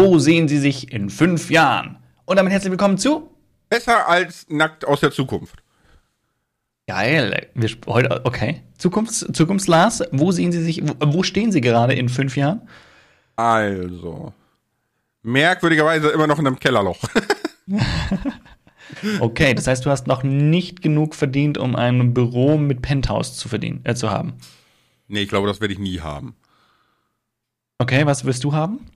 Wo sehen Sie sich in fünf Jahren? Und damit herzlich willkommen zu Besser als nackt aus der Zukunft. Geil. Wir, heute, okay. Zukunfts, Zukunftslars, wo sehen Sie sich, wo, wo stehen Sie gerade in fünf Jahren? Also. Merkwürdigerweise immer noch in einem Kellerloch. okay, das heißt, du hast noch nicht genug verdient, um ein Büro mit Penthouse zu verdienen, äh, zu haben. Nee, ich glaube, das werde ich nie haben. Okay, was wirst du haben?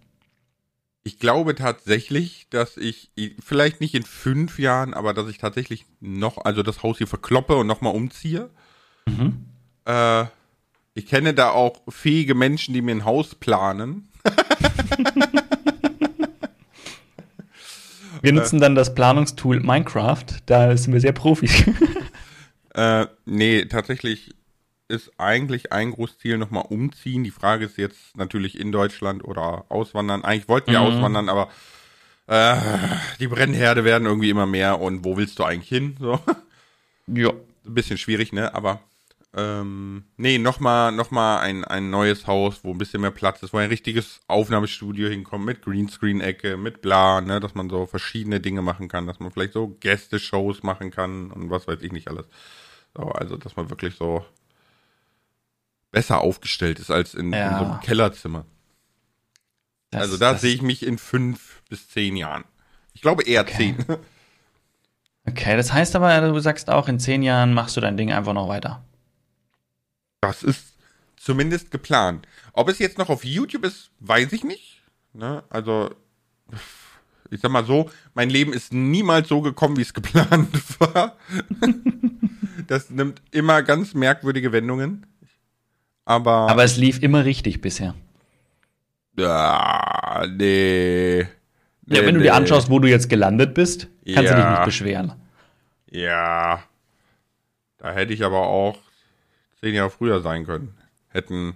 Ich glaube tatsächlich, dass ich, vielleicht nicht in fünf Jahren, aber dass ich tatsächlich noch, also das Haus hier verkloppe und nochmal umziehe. Mhm. Äh, ich kenne da auch fähige Menschen, die mir ein Haus planen. wir nutzen dann das Planungstool Minecraft, da sind wir sehr Profis. äh, nee, tatsächlich ist eigentlich ein Großziel nochmal umziehen. Die Frage ist jetzt natürlich in Deutschland oder auswandern. Eigentlich wollten wir mhm. auswandern, aber äh, die Brennherde werden irgendwie immer mehr und wo willst du eigentlich hin? So. Ja. Ein bisschen schwierig, ne? Aber ähm, nee, nochmal noch mal ein, ein neues Haus, wo ein bisschen mehr Platz ist, wo ein richtiges Aufnahmestudio hinkommt, mit Greenscreen-Ecke, mit bla, ne, dass man so verschiedene Dinge machen kann, dass man vielleicht so Gäste-Shows machen kann und was weiß ich nicht alles. So, also, dass man wirklich so besser aufgestellt ist als in, ja. in so einem Kellerzimmer. Das, also da sehe ich mich in fünf bis zehn Jahren. Ich glaube eher okay. zehn. Okay, das heißt aber, du sagst auch, in zehn Jahren machst du dein Ding einfach noch weiter. Das ist zumindest geplant. Ob es jetzt noch auf YouTube ist, weiß ich nicht. Ne? Also, ich sag mal so, mein Leben ist niemals so gekommen, wie es geplant war. das nimmt immer ganz merkwürdige Wendungen. Aber, aber es lief immer richtig bisher. Ja, nee. nee ja, wenn du dir anschaust, wo du jetzt gelandet bist, kannst ja. du dich nicht beschweren. Ja. Da hätte ich aber auch zehn Jahre früher sein können. Hätten.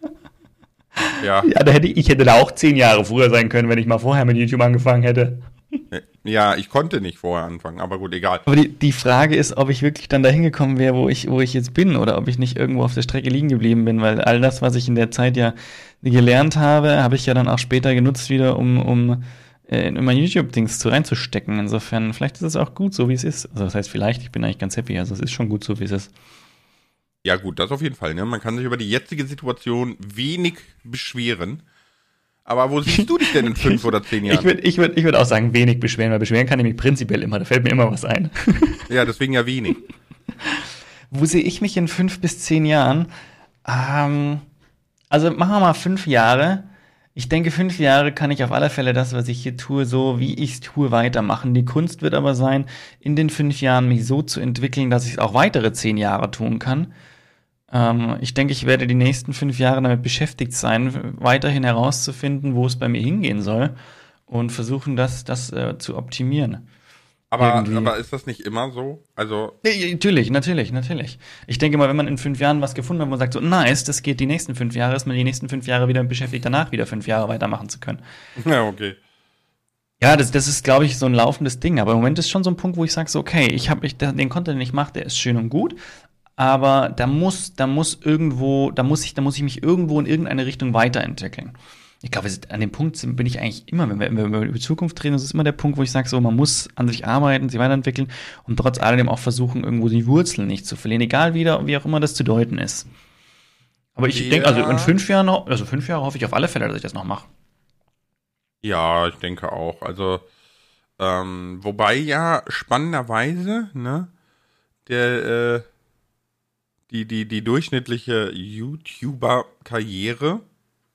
ja. Ja, da hätte ich, ich hätte da auch zehn Jahre früher sein können, wenn ich mal vorher mit YouTube angefangen hätte. Ja, ich konnte nicht vorher anfangen, aber gut, egal. Aber die, die Frage ist, ob ich wirklich dann dahin gekommen wäre, wo ich, wo ich jetzt bin, oder ob ich nicht irgendwo auf der Strecke liegen geblieben bin, weil all das, was ich in der Zeit ja gelernt habe, habe ich ja dann auch später genutzt wieder, um, um äh, in mein YouTube-Dings zu reinzustecken. Insofern, vielleicht ist es auch gut, so wie es ist. Also das heißt, vielleicht, ich bin eigentlich ganz happy. Also es ist schon gut, so wie es ist. Ja, gut, das auf jeden Fall. Ne? Man kann sich über die jetzige Situation wenig beschweren. Aber wo siehst du dich denn in fünf oder zehn Jahren? Ich würde ich würd, ich würd auch sagen, wenig beschweren, weil beschweren kann ich mich prinzipiell immer. Da fällt mir immer was ein. Ja, deswegen ja wenig. wo sehe ich mich in fünf bis zehn Jahren? Ähm, also machen wir mal fünf Jahre. Ich denke, fünf Jahre kann ich auf alle Fälle das, was ich hier tue, so wie ich es tue, weitermachen. Die Kunst wird aber sein, in den fünf Jahren mich so zu entwickeln, dass ich es auch weitere zehn Jahre tun kann. Ähm, ich denke, ich werde die nächsten fünf Jahre damit beschäftigt sein, weiterhin herauszufinden, wo es bei mir hingehen soll und versuchen, das, das äh, zu optimieren. Aber, aber ist das nicht immer so? Also nee, natürlich, natürlich, natürlich. Ich denke mal, wenn man in fünf Jahren was gefunden hat, wo man sagt, so nice, das geht die nächsten fünf Jahre, ist man die nächsten fünf Jahre wieder beschäftigt, danach wieder fünf Jahre weitermachen zu können. Ja, okay. Ja, das, das ist, glaube ich, so ein laufendes Ding. Aber im Moment ist schon so ein Punkt, wo ich sage, so, okay, ich habe ich, den Content, den ich mache, der ist schön und gut, aber da muss, da muss irgendwo, da muss ich, da muss ich mich irgendwo in irgendeine Richtung weiterentwickeln. Ich glaube, an dem Punkt bin ich eigentlich immer, wenn wir, wenn wir über Zukunft reden, das ist immer der Punkt, wo ich sage, so, man muss an sich arbeiten, sich weiterentwickeln und trotz alledem auch versuchen, irgendwo die Wurzeln nicht zu verlieren, egal wie, wie auch immer das zu deuten ist. Aber ich ja. denke, also in fünf Jahren, also fünf Jahre hoffe ich auf alle Fälle, dass ich das noch mache. Ja, ich denke auch. Also, ähm, wobei ja spannenderweise, ne, der, äh, die, die, die durchschnittliche YouTuber-Karriere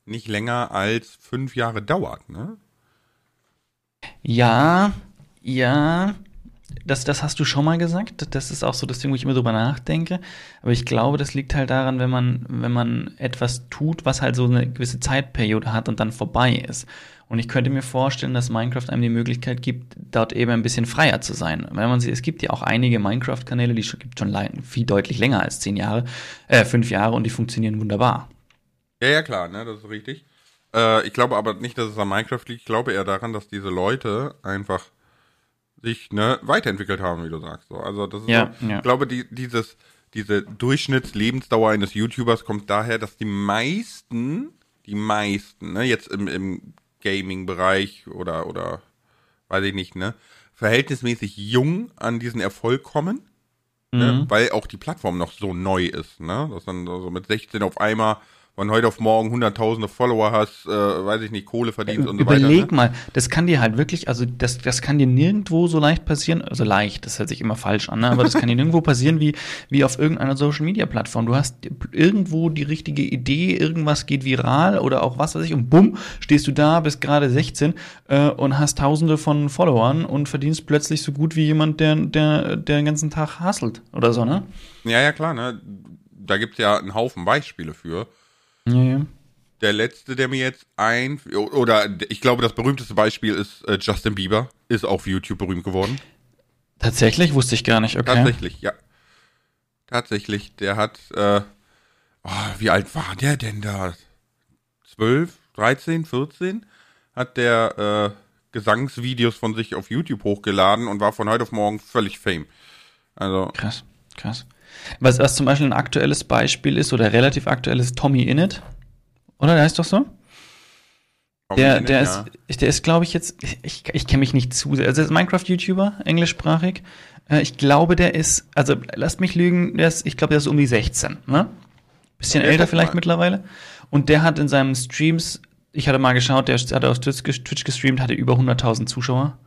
nicht länger als fünf Jahre dauert, ne? Ja, ja, das, das hast du schon mal gesagt. Das ist auch so das Ding, wo ich immer drüber nachdenke. Aber ich glaube, das liegt halt daran, wenn man, wenn man etwas tut, was halt so eine gewisse Zeitperiode hat und dann vorbei ist. Und ich könnte mir vorstellen, dass Minecraft einem die Möglichkeit gibt, dort eben ein bisschen freier zu sein. Wenn man sieht, es gibt ja auch einige Minecraft-Kanäle, die schon, gibt schon viel deutlich länger als zehn Jahre, äh, fünf Jahre und die funktionieren wunderbar. Ja, ja, klar, ne, das ist richtig. Äh, ich glaube aber nicht, dass es an Minecraft liegt. Ich glaube eher daran, dass diese Leute einfach sich ne, weiterentwickelt haben, wie du sagst. So. Also das ist ja, so, ja. ich glaube, die, dieses, diese Durchschnittslebensdauer eines YouTubers kommt daher, dass die meisten, die meisten, ne, jetzt im, im Gaming-Bereich oder, oder, weiß ich nicht, ne, verhältnismäßig jung an diesen Erfolg kommen, ne, Mhm. weil auch die Plattform noch so neu ist, ne, dass dann so mit 16 auf einmal von heute auf morgen hunderttausende Follower hast, äh, weiß ich nicht, Kohle verdienst und so weiter. Überleg Ne? mal, das kann dir halt wirklich, also das, das kann dir nirgendwo so leicht passieren, also leicht, das hört sich immer falsch an, ne? aber das kann dir nirgendwo passieren wie, wie auf irgendeiner Social Media Plattform. Du hast irgendwo die richtige Idee, irgendwas geht viral oder auch was weiß ich und bumm, stehst du da, bist gerade 16 äh, und hast tausende von Followern und verdienst plötzlich so gut wie jemand, der, der, der den ganzen Tag hustelt oder so, ne? Ja, ja, klar, ne, da gibt's ja einen Haufen Beispiele für. Ja, ja. Der letzte, der mir jetzt ein, oder ich glaube, das berühmteste Beispiel ist äh, Justin Bieber, ist auch auf YouTube berühmt geworden. Tatsächlich wusste ich gar nicht, okay. Tatsächlich, ja. Tatsächlich, der hat, äh, oh, wie alt war der denn da? 12, 13, 14? Hat der äh, Gesangsvideos von sich auf YouTube hochgeladen und war von heute auf morgen völlig Fame. Also, Krass, krass. Was, was zum Beispiel ein aktuelles Beispiel ist oder relativ aktuell ist Tommy Innit. Oder der heißt doch so? Der, der ja. ist, der ist, glaube ich, jetzt, ich, ich kenne mich nicht zu sehr. Also, er ist Minecraft-YouTuber, englischsprachig. Äh, Ich glaube, der ist, also lasst mich lügen, der ist, ich glaube, der ist um die 16, ne? Bisschen Okay, älter vielleicht mal. mittlerweile. Und der hat in seinen Streams, ich hatte mal geschaut, der hat auf Twitch gestreamt, hatte über 100.000 Zuschauer.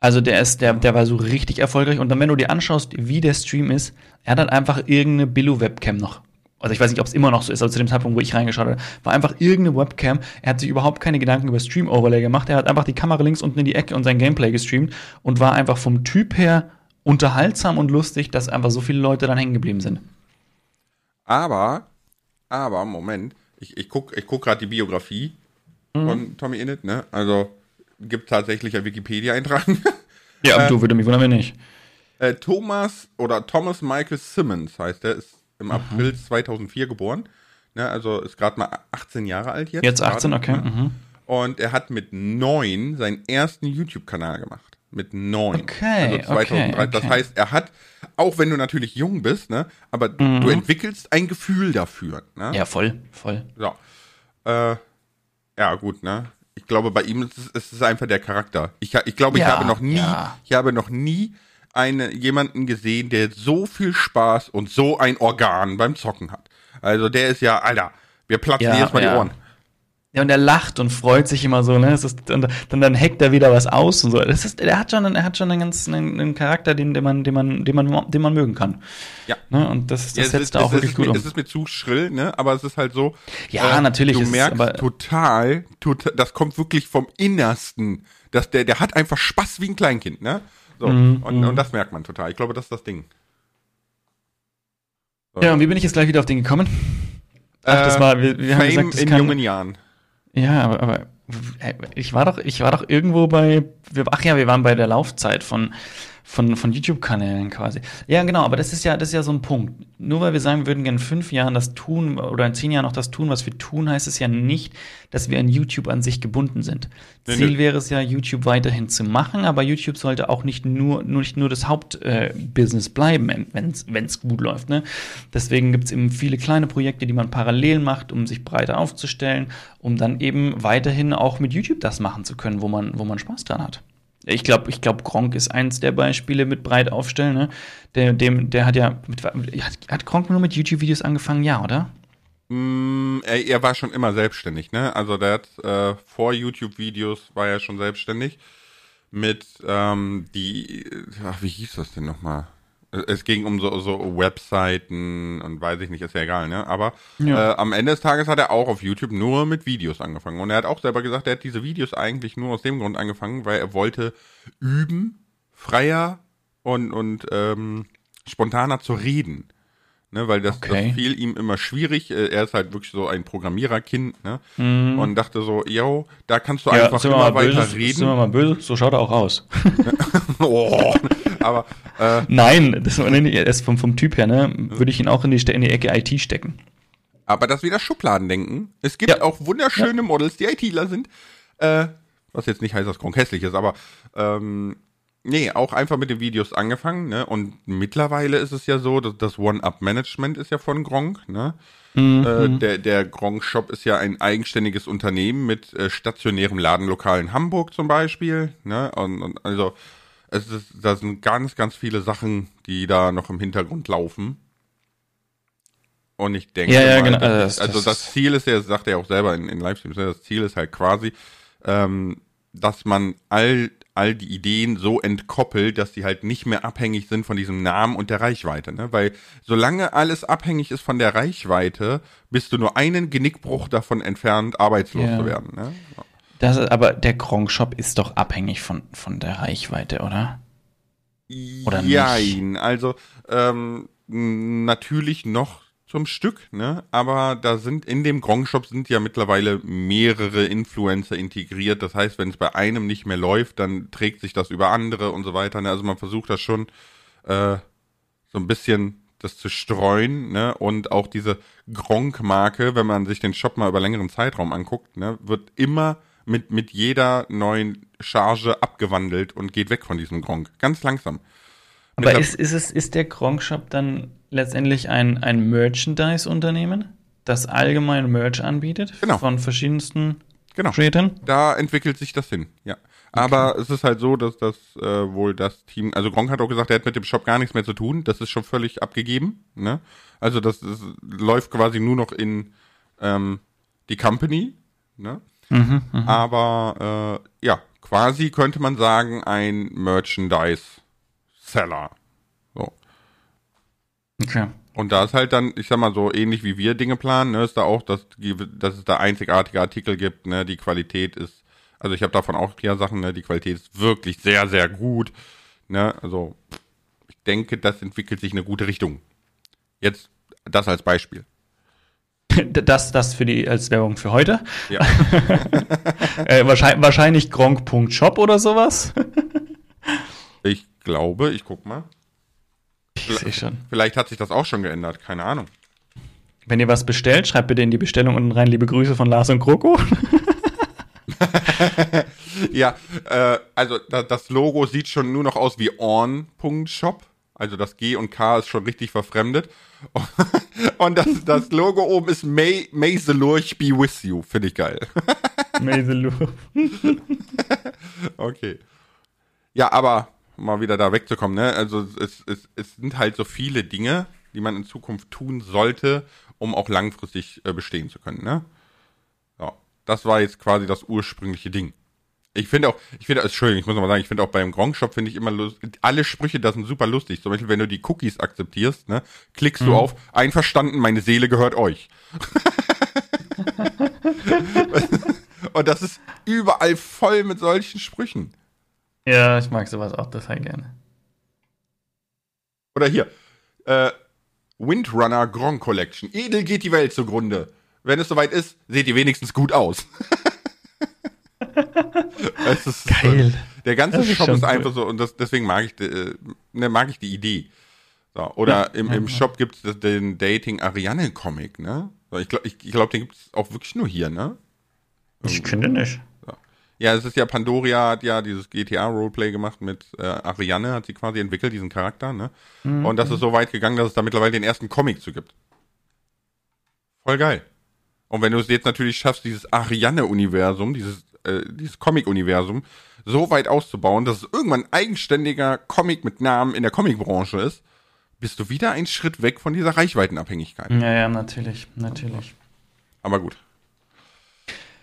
Also der ist, der, der war so richtig erfolgreich. Und dann, wenn du dir anschaust, wie der Stream ist, er hat halt einfach irgendeine Billo-Webcam noch. Also ich weiß nicht, ob es immer noch so ist, aber zu dem Zeitpunkt, wo ich reingeschaut habe, war einfach irgendeine Webcam. Er hat sich überhaupt keine Gedanken über Stream-Overlay gemacht. Er hat einfach die Kamera links unten in die Ecke und sein Gameplay gestreamt und war einfach vom Typ her unterhaltsam und lustig, dass einfach so viele Leute dann hängen geblieben sind. Aber, aber, Moment, ich, ich guck, ich guck gerade die Biografie von Tommy Innit, ne? Also, gibt tatsächlich ein Wikipedia-Eintrag. Ja, Äh, du würde mich wundern, wenn nicht. Äh, Thomas oder Thomas Michael Simmons heißt er, ist im April 2004 geboren. Ne, also ist gerade mal 18 Jahre alt jetzt. Jetzt 18, gerade, okay. Ne? Mhm. Und er hat mit neun seinen ersten YouTube-Kanal gemacht. Mit neun. Okay, also 2003. okay, Das okay. heißt, er hat, auch wenn du natürlich jung bist, ne, aber Mhm. du entwickelst ein Gefühl dafür. Ne? Ja, voll, voll. So. Äh, ja, gut, ne? Ich glaube, bei ihm ist es, ist einfach der Charakter. Ich, ich glaube, ich Ja, habe noch nie, ja. ich habe noch nie eine, jemanden gesehen, der so viel Spaß und so ein Organ beim Zocken hat. Also der ist ja, Alter, wir platzen Ja, jedes Mal ja. die Ohren. Ja, und er lacht und freut sich immer so, ne? Es ist, und dann, dann hackt er wieder was aus und so. Das ist, er hat schon, er hat schon einen ganz, einen, einen Charakter, den, den man, den man, den man, den man mögen kann. Ja. Ne? Und das, das Ja, setzt ist, er auch wirklich gut mir, um. Es ist mir zu schrill, ne? Aber es ist halt so. Ja, natürlich Du merkst aber- total, total, das kommt wirklich vom Innersten. Dass der, der hat einfach Spaß wie ein Kleinkind, ne? So. Mhm, und, und das merkt man total. Ich glaube, das ist das Ding. Ja, und wie bin ich jetzt gleich wieder auf den gekommen? Ach, das Äh, war, wir, wir haben Fame gesagt, das in kann, jungen Jahren. Ja, aber, aber äh, ich war doch, ich war doch irgendwo bei, ach ja, wir waren bei der Laufzeit von, von, von YouTube-Kanälen quasi. Ja, genau, aber das ist ja, das ist ja so ein Punkt. Nur weil wir sagen, wir würden gerne in fünf Jahren das tun oder in zehn Jahren noch das tun, was wir tun, heißt es ja nicht, dass wir an YouTube an sich gebunden sind. Nee, Ziel nee. wäre es ja, YouTube weiterhin zu machen, aber YouTube sollte auch nicht nur, nur nicht nur das Hauptbusiness äh, bleiben, wenn es gut läuft. Ne? Deswegen gibt es eben viele kleine Projekte, die man parallel macht, um sich breiter aufzustellen, um dann eben weiterhin auch mit YouTube das machen zu können, wo man, wo man Spaß dran hat. Ich glaube, ich glaube, Gronk ist eins der Beispiele mit breit aufstellen. Ne? Der, dem, der hat ja, mit, hat, hat Gronk nur mit YouTube-Videos angefangen, ja, oder? Mm, er, er war schon immer selbstständig, ne? Also der hat äh, vor YouTube-Videos war er schon selbstständig mit ähm, die, ach, wie hieß das denn nochmal? Es ging um so, so Webseiten und weiß ich nicht, ist ja egal, ne? Aber Ja. äh, am Ende des Tages hat er auch auf YouTube nur mit Videos angefangen. Und er hat auch selber gesagt, er hat diese Videos eigentlich nur aus dem Grund angefangen, weil er wollte üben, freier und, und ähm, spontaner zu reden. Ne, weil das, Okay. das fiel ihm immer schwierig. Äh, Er ist halt wirklich so ein Programmiererkind, ne? Und dachte so, yo, da kannst du einfach sind wir immer mal weiter böse, Sind wir reden. mal böse, so schaut er auch aus. oh, aber äh, Nein, das ist vom, vom Typ her, ne, würde ich ihn auch in die, in die Ecke IT stecken. Aber das wieder Schubladendenken. Es gibt Ja. auch wunderschöne Models, die ITler sind. Äh, was jetzt nicht heißt, dass Gronk hässlich ist, aber ähm, Nee, auch einfach mit den Videos angefangen, ne? Und mittlerweile ist es ja so, dass das One-Up-Management ist ja von Gronk, ne? Mhm. Äh, der der Gronk-Shop ist ja ein eigenständiges Unternehmen mit äh, stationärem Ladenlokal in Hamburg zum Beispiel, ne? Und, und also es ist, da sind ganz, ganz viele Sachen, die da noch im Hintergrund laufen. Und ich denke, ja, ja, genau. das, also das Ziel ist ja, das sagt er auch selber in, in Livestreams, ne? das Ziel ist halt quasi, ähm, dass man all all die Ideen so entkoppelt, dass die halt nicht mehr abhängig sind von diesem Namen und der Reichweite. Ne? Weil solange alles abhängig ist von der Reichweite, bist du nur einen Genickbruch davon entfernt, arbeitslos yeah. zu werden. Ne? Das ist, aber der Gronk-Shop ist doch abhängig von, von der Reichweite, oder? Oder Jein, nicht? also ähm, natürlich noch zum Stück, ne? Aber da sind in dem Gronk-Shop sind ja mittlerweile mehrere Influencer integriert. Das heißt, wenn es bei einem nicht mehr läuft, dann trägt sich das über andere und so weiter. Ne? Also man versucht das schon äh, so ein bisschen das zu streuen, ne? Und auch diese Gronk-Marke, wenn man sich den Shop mal über längeren Zeitraum anguckt, ne, wird immer mit, mit jeder neuen Charge abgewandelt und geht weg von diesem Gronk. Ganz langsam. Aber ist, ist, es, ist der Gronk-Shop dann letztendlich ein, ein Merchandise-Unternehmen, das allgemein Merch anbietet genau. von verschiedensten genau. Creatern? Da entwickelt sich das hin, ja. Aber okay. es ist halt so, dass das äh, wohl das Team, also Gronk hat auch gesagt, er hat mit dem Shop gar nichts mehr zu tun. Das ist schon völlig abgegeben. Ne? Also das, das läuft quasi nur noch in ähm, die Company. Ne? Mhm, mh. Aber äh, ja, quasi könnte man sagen, ein Merchandise-Seller. Okay. Und da ist halt dann, ich sag mal so, ähnlich wie wir Dinge planen, ne, ist da auch, dass, dass es da einzigartige Artikel gibt, ne, die Qualität ist, also ich habe davon auch ja Sachen, ne, die Qualität ist wirklich sehr, sehr gut, ne, also ich denke, das entwickelt sich in eine gute Richtung. Jetzt das als Beispiel. Das, das für die als Werbung für heute. Ja. äh, wahrscheinlich, wahrscheinlich gronk.shop oder sowas. ich glaube, ich guck mal. Schon. Vielleicht hat sich das auch schon geändert, keine Ahnung. Wenn ihr was bestellt, schreibt bitte in die Bestellung unten rein, liebe Grüße von Lars und Kroko. ja, äh, also da, das Logo sieht schon nur noch aus wie on.shop. Also das G und K ist schon richtig verfremdet. Und das, das Logo oben ist May, May the Lurch be with you. Finde ich geil. May the Lurch. okay. Ja, aber mal wieder da wegzukommen, ne? Also es, es, es sind halt so viele Dinge, die man in Zukunft tun sollte, um auch langfristig äh, bestehen zu können, ne? Ja, das war jetzt quasi das ursprüngliche Ding. Ich finde auch, ich finde, Entschuldigung, ich muss nochmal sagen, ich finde auch beim Gronk Shop finde ich immer lustig, alle Sprüche, das sind super lustig. Zum Beispiel, wenn du die Cookies akzeptierst, ne, klickst mhm. du auf, einverstanden, meine Seele gehört euch. Und das ist überall voll mit solchen Sprüchen. Ja, ich mag sowas auch total gerne. Oder hier, äh, Windrunner Gronk Collection. Edel geht die Welt zugrunde. Wenn es soweit ist, seht ihr wenigstens gut aus. ist, Geil. Der ganze ist Shop ist einfach cool. so, und das, deswegen mag ich, äh, ne, mag ich die Idee. So, oder ja, im, im ja, Shop gibt es den Dating Ariane Comic, ne? Ich glaube, ich, ich glaub, den gibt es auch wirklich nur hier, ne? Ich finde nicht. Ja, es ist ja, Pandoria hat ja dieses GTA-Roleplay gemacht mit äh, Ariane, hat sie quasi entwickelt, diesen Charakter, ne? Mhm. Und das ist so weit gegangen, dass es da mittlerweile den ersten Comic zu gibt. Voll geil. Und wenn du es jetzt natürlich schaffst, dieses Ariane-Universum, dieses, äh, dieses Comic-Universum, so weit auszubauen, dass es irgendwann ein eigenständiger Comic mit Namen in der Comicbranche ist, bist du wieder einen Schritt weg von dieser Reichweitenabhängigkeit. Ja, ja, natürlich, natürlich. Aber gut.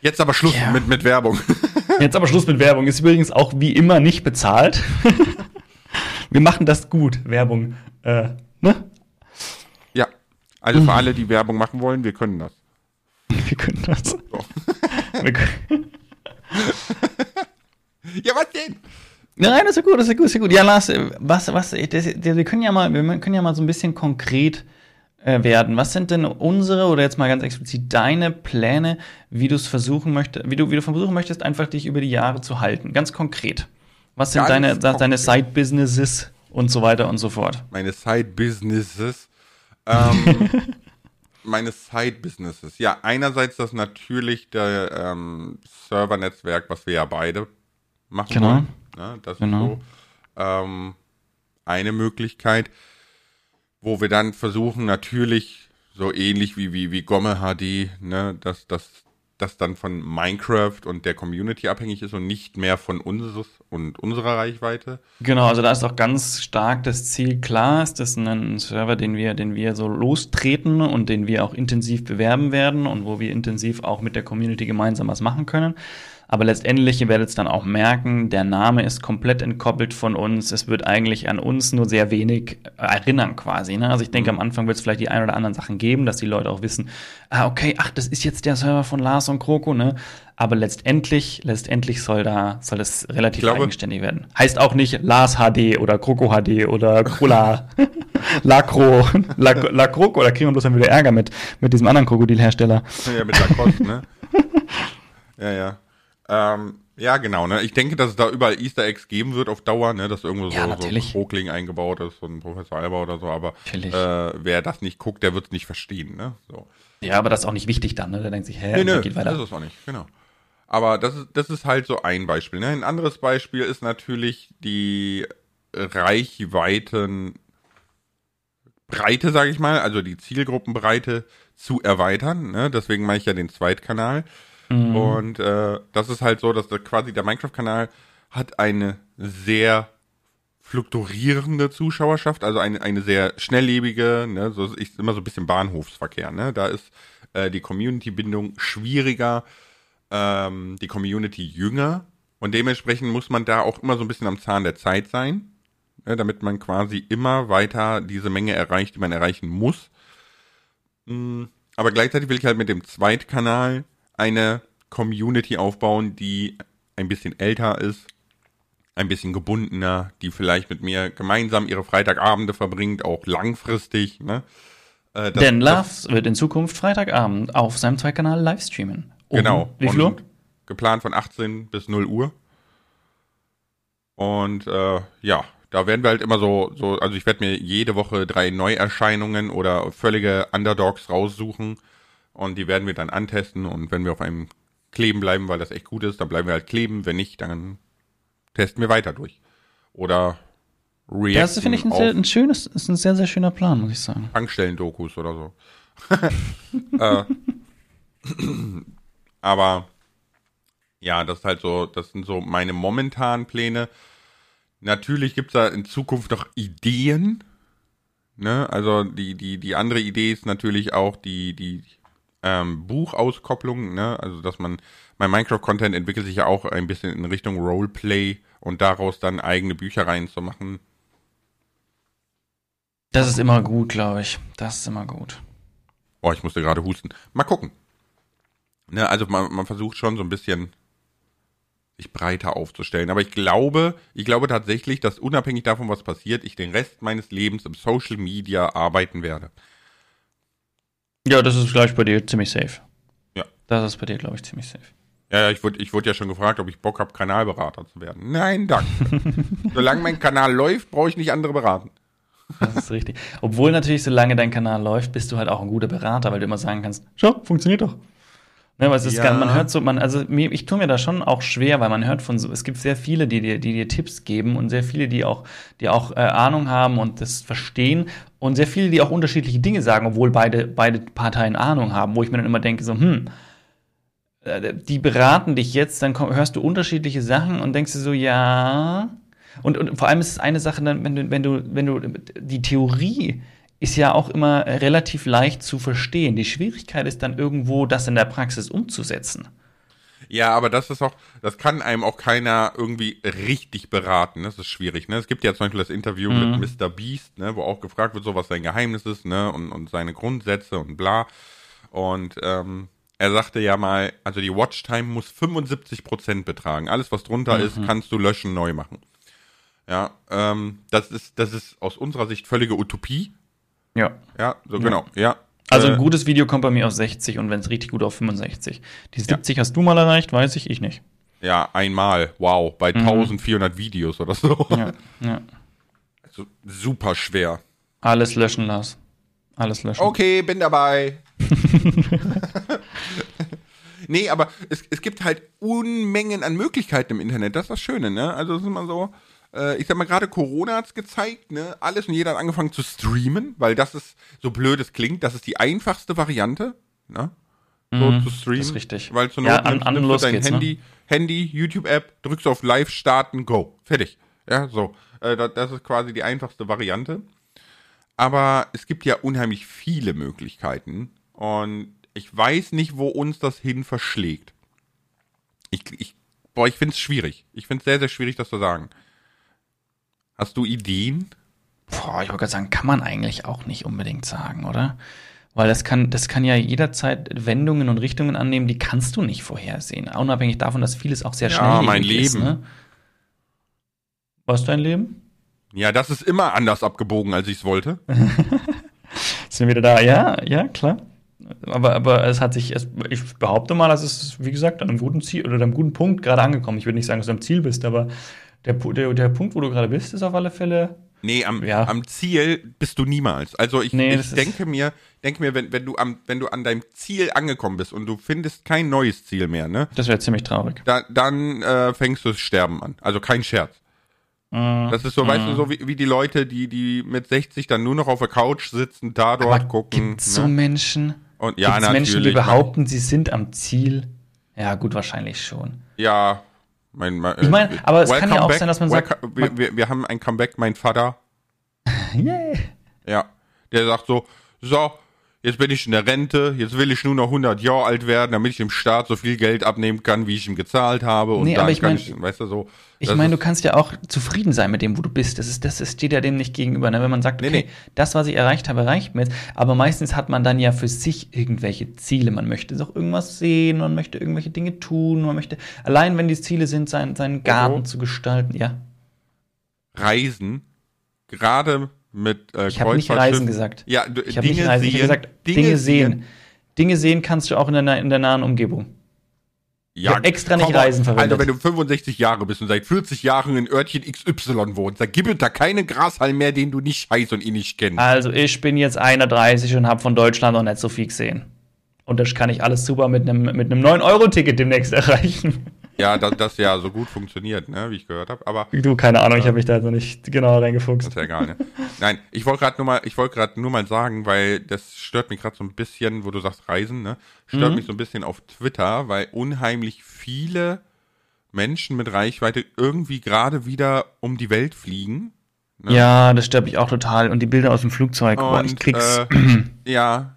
Jetzt aber Schluss ja. mit, mit Werbung. Jetzt aber Schluss mit Werbung. Ist übrigens auch wie immer nicht bezahlt. Wir machen das gut, Werbung. Äh, ne? Ja. Also für alle, die Werbung machen wollen, wir können das. Wir können das. So. Wir können ja, was denn? Nein, das ist ja gut, das ist ja gut, das ist ja gut. Ja, Lars, was, was, das, das, wir können ja mal, wir können ja mal so ein bisschen konkret äh, werden. Was sind denn unsere oder jetzt mal ganz explizit deine Pläne, wie du es versuchen möchtest, wie du, wie du versuchen möchtest, einfach dich über die Jahre zu halten? Ganz konkret. Was sind ganz deine, deine Side-Businesses und so weiter und so fort? Meine Side-Businesses. Ähm, meine Side-Businesses. Ja, einerseits das natürlich der ähm, Servernetzwerk, was wir ja beide machen genau. wollen. Ja, das genau. ist so. ähm, eine Möglichkeit, wo wir dann versuchen, natürlich so ähnlich wie, wie, wie Gomme HD, ne, dass, dass das dann von Minecraft und der Community abhängig ist und nicht mehr von unseres und unserer Reichweite. Genau, also da ist auch ganz stark das Ziel klar, ist das ein Server, den wir, den wir so lostreten und den wir auch intensiv bewerben werden und wo wir intensiv auch mit der Community gemeinsam was machen können. Aber letztendlich, ihr werdet es dann auch merken, der Name ist komplett entkoppelt von uns. Es wird eigentlich an uns nur sehr wenig erinnern quasi. Ne? Also ich denke, am Anfang wird es vielleicht die ein oder anderen Sachen geben, dass die Leute auch wissen, ah, okay, ach, das ist jetzt der Server von Lars und Kroko, ne? Aber letztendlich, letztendlich soll da, soll es relativ glaube, eigenständig werden. Heißt auch nicht Lars HD oder Kroko HD oder Krula, Lacro, La, Kroko, da kriegen wir bloß dann wieder Ärger mit, mit diesem anderen Krokodilhersteller. Ja, mit Lacoste, ne? ja, ja. Ähm, ja, genau. Ne? Ich denke, dass es da überall Easter Eggs geben wird auf Dauer, ne? dass irgendwo ja, so, so ein Krokling eingebaut ist, so ein Professor Alba oder so. Aber äh, wer das nicht guckt, der wird es nicht verstehen. Ne? So. Ja, aber das ist auch nicht wichtig dann. Ne? Der denkt sich, hä, nee, nee, geht weiter. Das ist auch nicht, genau. Aber das ist, das ist halt so ein Beispiel. Ne? Ein anderes Beispiel ist natürlich die Reichweiten Breite, sage ich mal, also die Zielgruppenbreite zu erweitern. Ne? Deswegen mache ich ja den Zweitkanal. Mhm. Und äh, das ist halt so, dass der, quasi der Minecraft-Kanal hat eine sehr fluktuierende Zuschauerschaft, also eine, eine sehr schnelllebige, ne, so ist immer so ein bisschen Bahnhofsverkehr, ne? Da ist äh, die Community-Bindung schwieriger, ähm, die Community jünger und dementsprechend muss man da auch immer so ein bisschen am Zahn der Zeit sein, ne, damit man quasi immer weiter diese Menge erreicht, die man erreichen muss. Mhm. Aber gleichzeitig will ich halt mit dem Zweitkanal eine Community aufbauen, die ein bisschen älter ist, ein bisschen gebundener, die vielleicht mit mir gemeinsam ihre Freitagabende verbringt, auch langfristig. Ne? Äh, das, Denn Loves wird in Zukunft Freitagabend auf seinem Zweitkanal livestreamen. Um genau. Wie viel Uhr? Geplant von 18 bis 0 Uhr. Und äh, ja, da werden wir halt immer so, so also ich werde mir jede Woche drei Neuerscheinungen oder völlige Underdogs raussuchen und die werden wir dann antesten und wenn wir auf einem kleben bleiben, weil das echt gut ist, dann bleiben wir halt kleben. Wenn nicht, dann testen wir weiter durch. Oder reacten Das finde ich ein, sehr, ein schönes, ist ein sehr, sehr schöner Plan, muss ich sagen. Tankstellen-Dokus oder so. äh, aber ja, das ist halt so, das sind so meine momentanen Pläne. Natürlich gibt es da in Zukunft noch Ideen. Ne? Also die, die, die andere Idee ist natürlich auch die, die ähm, Buchauskopplung, ne? also dass man, mein Minecraft-Content entwickelt sich ja auch ein bisschen in Richtung Roleplay und daraus dann eigene Büchereien zu machen. Das ist immer gut, glaube ich. Das ist immer gut. Oh, ich musste gerade husten. Mal gucken. Ne, also man, man versucht schon so ein bisschen sich breiter aufzustellen. Aber ich glaube, ich glaube tatsächlich, dass unabhängig davon, was passiert, ich den Rest meines Lebens im Social Media arbeiten werde. Ja, das ist gleich bei dir ziemlich safe. Ja. Das ist bei dir, glaube ich, ziemlich safe. Ja, ich wurde ich wurde ja schon gefragt, ob ich Bock habe, Kanalberater zu werden. Nein, danke. solange mein Kanal läuft, brauche ich nicht andere beraten. Das ist richtig. Obwohl natürlich, solange dein Kanal läuft, bist du halt auch ein guter Berater, weil du immer sagen kannst, schau, funktioniert doch. Ne, weil es ist ja. man hört so, man, also ich tue mir da schon auch schwer, weil man hört von so, es gibt sehr viele, die dir, die dir Tipps geben und sehr viele, die auch, die auch äh, Ahnung haben und das verstehen und sehr viele, die auch unterschiedliche Dinge sagen, obwohl beide, beide Parteien Ahnung haben, wo ich mir dann immer denke, so, hm, äh, die beraten dich jetzt, dann komm, hörst du unterschiedliche Sachen und denkst du so, ja. Und, und vor allem ist es eine Sache, wenn du, wenn du, wenn du die Theorie ist ja auch immer relativ leicht zu verstehen. Die Schwierigkeit ist dann irgendwo, das in der Praxis umzusetzen. Ja, aber das ist auch, das kann einem auch keiner irgendwie richtig beraten. Das ist schwierig. Ne? Es gibt ja zum Beispiel das Interview mhm. mit Mr. Beast, ne, wo auch gefragt wird, so was sein Geheimnis ist, ne, und, und seine Grundsätze und bla. Und ähm, er sagte ja mal, also die Watchtime muss 75% betragen. Alles, was drunter mhm. ist, kannst du löschen, neu machen. Ja, ähm, das ist, das ist aus unserer Sicht völlige Utopie. Ja. Ja, so genau, ja. Also ein äh, gutes Video kommt bei mir auf 60 und wenn es richtig gut auf 65. Die 70 ja. hast du mal erreicht, weiß ich, ich nicht. Ja, einmal. Wow, bei mhm. 1400 Videos oder so. Ja, ja. Also super schwer. Alles löschen, Lars. Alles löschen. Okay, bin dabei. nee, aber es, es gibt halt Unmengen an Möglichkeiten im Internet. Das ist das Schöne, ne? Also es ist immer so, äh, ich sag mal, gerade Corona hat's gezeigt, ne? Alles und jeder hat angefangen zu streamen, weil das ist, so blöd es klingt, das ist die einfachste Variante, ne? So Mhm, zu streamen. das ist richtig. Weil zur Ja, Not an- nimmst, an und nimmst du dein ne? Handy, Handy, YouTube-App, drückst auf Live starten, go. Fertig. Ja, so. Äh, das, das ist quasi die einfachste Variante. Aber es gibt ja unheimlich viele Möglichkeiten und ich weiß nicht, wo uns das hin verschlägt. Ich, ich, boah, ich finde es schwierig. Ich finde es sehr, sehr schwierig, das zu sagen. Hast du Ideen? Boah, ich wollte gerade sagen, kann man eigentlich auch nicht unbedingt sagen, oder? Weil das kann, das kann ja jederzeit Wendungen und Richtungen annehmen, die kannst du nicht vorhersehen. Unabhängig davon, dass vieles auch sehr Ja, schnell mein ist, Leben. ne? Was dein Leben? Ja, das ist immer anders abgebogen, als ich es wollte. Sind wir wieder da? Ja, ja, klar. Aber, aber es hat sich, es, ich behaupte mal, es ist, wie gesagt, an einem guten Ziel oder einem guten Punkt gerade angekommen. Ich würde nicht sagen, dass du am Ziel bist, aber der, der, der Punkt, wo du gerade bist, ist auf alle Fälle. Nee, am, Ja. am Ziel bist du niemals. Also ich, Nee, ich denke mir, denke mir, wenn, wenn du am, wenn du an deinem Ziel angekommen bist und du findest kein neues Ziel mehr, ne, Das wäre ziemlich traurig. da, dann äh, fängst du das Sterben an. Also kein Scherz. Mhm. Das ist so, weißt du, so wie, wie die Leute, die, die mit 60 dann nur noch auf der Couch sitzen, da dort Aber gucken. gibt's so ne? Menschen? Und ja, Gibt's natürlich. Menschen, die man- behaupten, sie sind am Ziel? Ja, gut, wahrscheinlich schon. Ja, mein, mein, Ich meine, aber es kann ja auch back, sein, dass man sagt, wir, wir, wir haben ein Comeback, mein Vater, Yeah. ja, der sagt so, so, jetzt bin ich in der Rente, jetzt will ich nur noch 100 Jahre alt werden, damit ich dem Staat so viel Geld abnehmen kann, wie ich ihm gezahlt habe. Und Nee, dann aber ich kann mein- ich, weißt du, so. Ich meine, du kannst ja auch zufrieden sein mit dem, wo du bist. Das, ist, das ist, steht ja dem nicht gegenüber. Ne? Wenn man sagt, Nee, okay, nee. das, was ich erreicht habe, reicht mir jetzt. Aber meistens hat man dann ja für sich irgendwelche Ziele. Man möchte doch irgendwas sehen, man möchte irgendwelche Dinge tun, man möchte, allein wenn die Ziele sind, seinen, seinen Garten Oh. zu gestalten. Ja, Reisen, gerade mit äh, ich habe nicht Reisen gesagt. Ja, du- Ich habe nicht Dinge Reisen, ich sehen, habe gesagt, Dinge, sehen. Dinge sehen kannst du auch in der, in der nahen Umgebung. Ja, hab extra nicht. Reisen verwendet. Alter, wenn du 65 Jahre bist und seit 40 Jahren in Örtchen XY wohnst, dann gibt es da keine Grashalm mehr, den du nicht heiß und innig kennst. Also ich bin jetzt 31 und habe von Deutschland noch nicht so viel gesehen. Und das kann ich alles super mit einem mit einem 9-Euro-Ticket demnächst erreichen. Ja, dass das ja so gut funktioniert, ne, wie ich gehört habe. Aber Du, keine Ahnung, ich habe mich da also nicht genau reingefuchst. ist ja egal, ne? Nein, ich wollte gerade nur mal, ich wollte gerade nur mal sagen, weil das stört mich gerade so ein bisschen, wo du sagst Reisen, ne? Stört Mhm. mich so ein bisschen auf Twitter, weil unheimlich viele Menschen mit Reichweite irgendwie gerade wieder um die Welt fliegen. Ja, das stört mich auch total. Und die Bilder aus dem Flugzeug, boah, ich Und, krieg's. Äh, ja,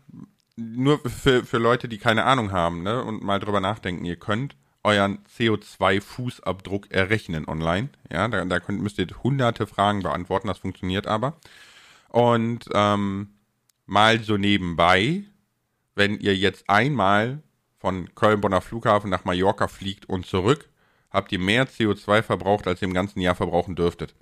nur für, für Leute, die keine Ahnung haben, ne, und mal drüber nachdenken, ihr könnt euren CO2-Fußabdruck errechnen online. Ja, da, da könnt, müsst ihr hunderte Fragen beantworten, das funktioniert aber. Und ähm, mal so nebenbei, wenn ihr jetzt einmal von Köln-Bonner Flughafen nach Mallorca fliegt und zurück, habt ihr mehr CO2 verbraucht, als ihr im ganzen Jahr verbrauchen dürftet.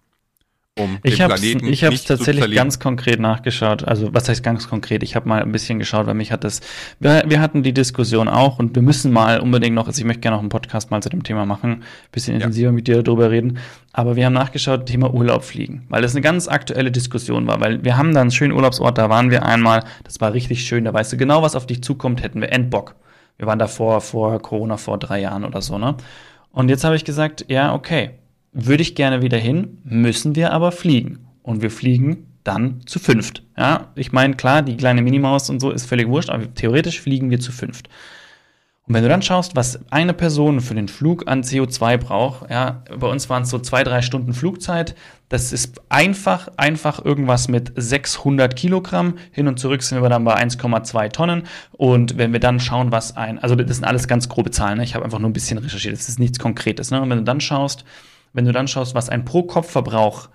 Um Ich den habe es Planeten ich hab's nicht zu tatsächlich ganz konkret nachgeschaut. Also, was heißt ganz konkret? Ich habe mal ein bisschen geschaut, weil mich hat das. Wir, wir hatten die Diskussion auch und wir müssen mal unbedingt noch, also ich möchte gerne noch einen Podcast mal zu dem Thema machen, ein bisschen intensiver mit dir darüber reden. Aber wir haben nachgeschaut, Thema Urlaub fliegen, weil das eine ganz aktuelle Diskussion war, weil wir haben da einen schönen Urlaubsort, da waren wir einmal, das war richtig schön, da weißt du genau, was auf dich zukommt, hätten wir Endbock. Wir waren da vor, vor Corona vor drei Jahren oder so, ne? Und jetzt habe ich gesagt, ja, okay, würde ich gerne wieder hin, müssen wir aber fliegen. Und wir fliegen dann zu fünft. Ja, ich meine, klar, die kleine Minimaus und so ist völlig wurscht, aber theoretisch fliegen wir zu fünft. Und wenn du dann schaust, was eine Person für den Flug an CO2 braucht, ja, bei uns waren es so zwei, drei Stunden Flugzeit. Das ist einfach, einfach irgendwas mit 600 Kilogramm. Hin und zurück sind wir dann bei 1,2 Tonnen. Und wenn wir dann schauen, was ein, also das sind alles ganz grobe Zahlen. Ne? Ich habe einfach nur ein bisschen recherchiert. Das ist nichts Konkretes. Ne? Und wenn du dann schaust, wenn du dann schaust, was ein Pro-Kopf-Verbrauch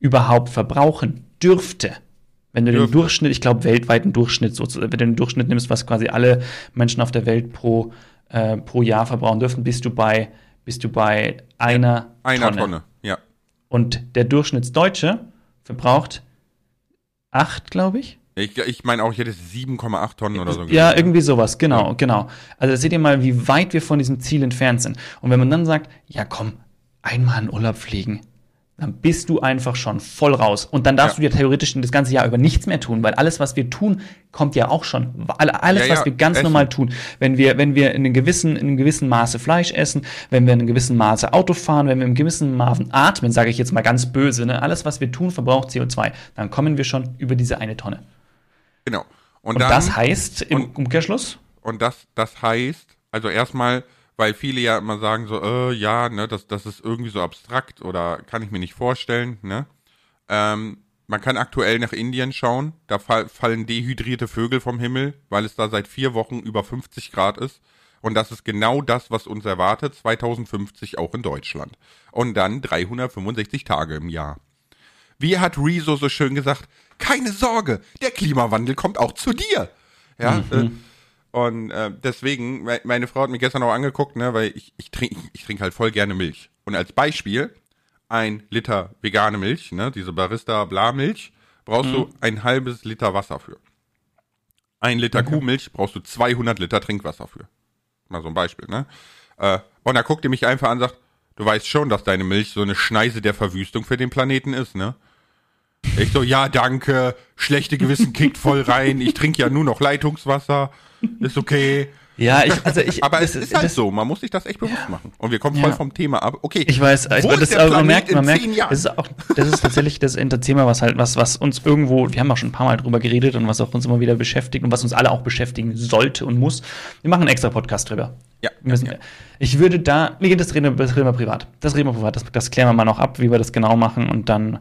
überhaupt verbrauchen dürfte, wenn du den. Durchschnitt, ich glaube weltweiten Durchschnitt, sozusagen, wenn du den Durchschnitt nimmst, was quasi alle Menschen auf der Welt pro, äh, pro Jahr verbrauchen dürfen, bist du bei, bist du bei einer, Einer Tonne. Tonne. ja. Und der Durchschnittsdeutsche verbraucht acht, glaube ich. Ich, ich meine auch, ich hätte 7,8 Tonnen oder so. Ja, irgendwie sowas, genau, genau. Also da seht ihr mal, wie weit wir von diesem Ziel entfernt sind. Und wenn man dann sagt, ja komm, einmal in Urlaub fliegen, dann bist du einfach schon voll raus. Und dann darfst Ja. du dir theoretisch das ganze Jahr über nichts mehr tun, weil alles, was wir tun, kommt ja auch schon. Alle- Alles, Ja, ja, was wir ganz Essen. normal tun. Wenn wir, wenn wir in einem gewissen, in einem gewissen Maße Fleisch essen, wenn wir in einem gewissen Maße Auto fahren, wenn wir in einem gewissen Maße atmen, sage ich jetzt mal ganz böse, ne? alles, was wir tun, verbraucht CO2. Dann kommen wir schon über diese eine Tonne. Genau. Und, Und dann, das heißt im und- Umkehrschluss, Und das, das heißt, also erstmal, weil viele ja immer sagen so, äh, ja, ne, das, das ist irgendwie so abstrakt oder kann ich mir nicht vorstellen, ne? Ähm, man kann aktuell nach Indien schauen, da fall, fallen dehydrierte Vögel vom Himmel, weil es da seit vier Wochen über 50 Grad ist. Und das ist genau das, was uns erwartet, 2050 auch in Deutschland. Und dann 365 Tage im Jahr. Wie hat Rezo so schön gesagt, keine Sorge, der Klimawandel kommt auch zu dir. Ja, äh, und äh, deswegen, me- meine Frau hat mich gestern auch angeguckt, ne, weil ich, ich trinke ich trink halt voll gerne Milch. Und als Beispiel, ein Liter vegane Milch, ne, diese Barista-Bla-Milch, brauchst du ein halbes Liter Wasser für. Ein Liter Kuhmilch brauchst du 200 Liter Trinkwasser für. Mal so ein Beispiel, ne? Äh, und da guckt ihr mich einfach an und sagt, du weißt schon, dass deine Milch so eine Schneise der Verwüstung für den Planeten ist, ne? Ich so, ja, danke, schlechte Gewissen kickt voll rein, ich trinke ja nur noch Leitungswasser, ist okay. ja, ich, also ich, Aber das es ist halt das- so, man muss sich das echt bewusst machen. Und wir kommen voll Ja. vom Thema ab. Okay, Ich weiß, ich, wo das, aber man merkt, man merkt, das ist auch, das ist tatsächlich das Thema, was halt, was, was uns irgendwo, wir haben auch schon ein paar Mal drüber geredet und was auch uns immer wieder beschäftigt und was uns alle auch beschäftigen sollte und muss. Wir machen einen extra Podcast drüber. Ja, Wir müssen, Ich würde da, nee, das reden, wir- das reden wir privat. Das reden wir privat, das, das klären wir mal noch ab, wie wir das genau machen und dann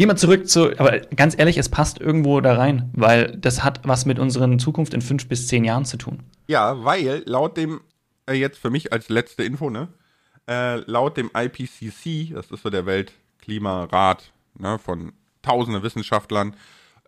gehen wir zurück zu, aber ganz ehrlich, es passt irgendwo da rein, weil das hat was mit unseren Zukunft in fünf bis zehn Jahren zu tun. Ja, weil laut dem, äh, jetzt für mich als letzte Info, ne, äh, laut dem IPCC, das ist so der Weltklimarat ne, von tausenden Wissenschaftlern,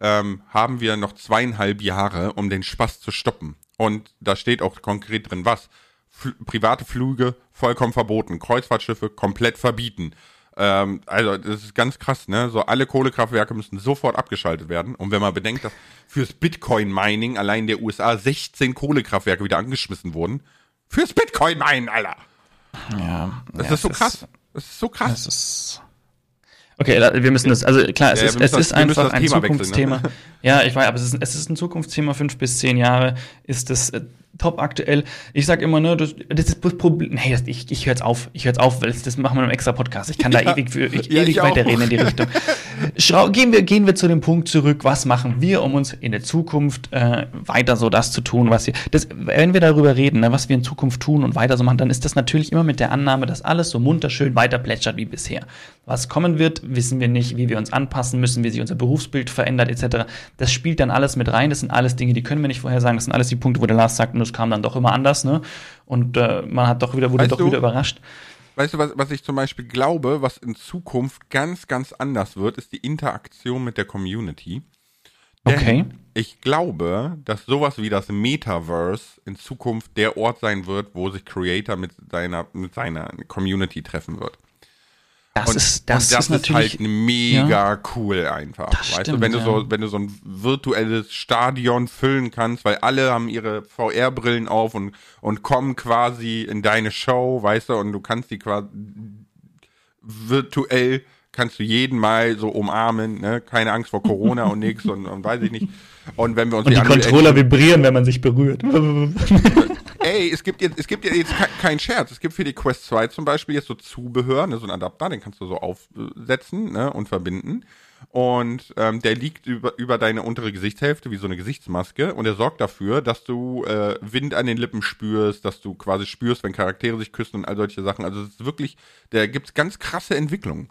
ähm, haben wir noch zweieinhalb Jahre, um den Spaß zu stoppen. Und da steht auch konkret drin, was? Fl private Flüge vollkommen verboten, Kreuzfahrtschiffe komplett verbieten. Ähm, also das ist ganz krass, ne? So alle Kohlekraftwerke müssen sofort abgeschaltet werden. Und wenn man bedenkt, dass fürs Bitcoin-Mining allein in der USA 16 Kohlekraftwerke wieder angeschmissen wurden, fürs Bitcoin-Mining, Alter. Ja, Das ja, ist so es krass. Das ist so krass. Das ist. Okay, wir müssen das, also klar, es Ja, ist, es ist das- einfach das ein Thema wechseln, Zukunftsthema. ne? Ja, ich weiß, aber es ist, es ist ein Zukunftsthema, fünf bis zehn Jahre ist das top aktuell. Ich sag immer, ne, das, das ist das Problem. Nee, das, ich, ich höre jetzt auf, ich höre jetzt auf, weil das, das machen wir einem extra Podcast. Ich kann da Ja. ewig, für, ich, Ja, ewig ich weiterreden in die Richtung. Schrau, gehen, wir, gehen wir zu dem Punkt zurück, was machen wir, um uns in der Zukunft äh, weiter so das zu tun, was wir. Das, wenn wir darüber reden, ne, was wir in Zukunft tun und weiter so machen, dann ist das natürlich immer mit der Annahme, dass alles so munter schön weiter plätschert wie bisher. Was kommen wird, wissen wir nicht, wie wir uns anpassen müssen, wie sich unser Berufsbild verändert, etc. Das spielt dann alles mit rein. Das sind alles Dinge, die können wir nicht vorhersagen. Das sind alles die Punkte, wo der Lars sagt, das kam dann doch immer anders, ne? Und äh, man hat doch wieder, wurde Weißt doch du- wieder überrascht. Weißt du, was, was ich zum Beispiel glaube, was in Zukunft ganz, ganz anders wird, ist die Interaktion mit der Community. Denn Okay. Ich glaube, dass sowas wie das Metaverse in Zukunft der Ort sein wird, wo sich Creator mit seiner, mit seiner Community treffen wird. Das Und ist, das, das ist natürlich. halt mega cool einfach. Weißt du, stimmt, wenn du ja. so, wenn du so ein virtuelles Stadion füllen kannst, weil alle haben ihre VR-Brillen auf und, und kommen quasi in deine Show, weißt du, und du kannst die quasi virtuell kannst du jeden mal so umarmen, ne? Keine Angst vor Corona und nix und, und weiß ich nicht. Und wenn wir uns und die Unreal Controller vibrieren, wenn man sich berührt. Ey, es gibt jetzt, es gibt jetzt ke- keinen Scherz. Es gibt für die Quest 2 zum Beispiel jetzt so Zubehör, ne, so ein Adapter, den kannst du so aufsetzen ne, und verbinden. Und ähm, der liegt über, über deine untere Gesichtshälfte wie so eine Gesichtsmaske und der sorgt dafür, dass du äh, Wind an den Lippen spürst, dass du quasi spürst, wenn Charaktere sich küssen und all solche Sachen. Also es ist wirklich, da gibt's ganz krasse Entwicklungen.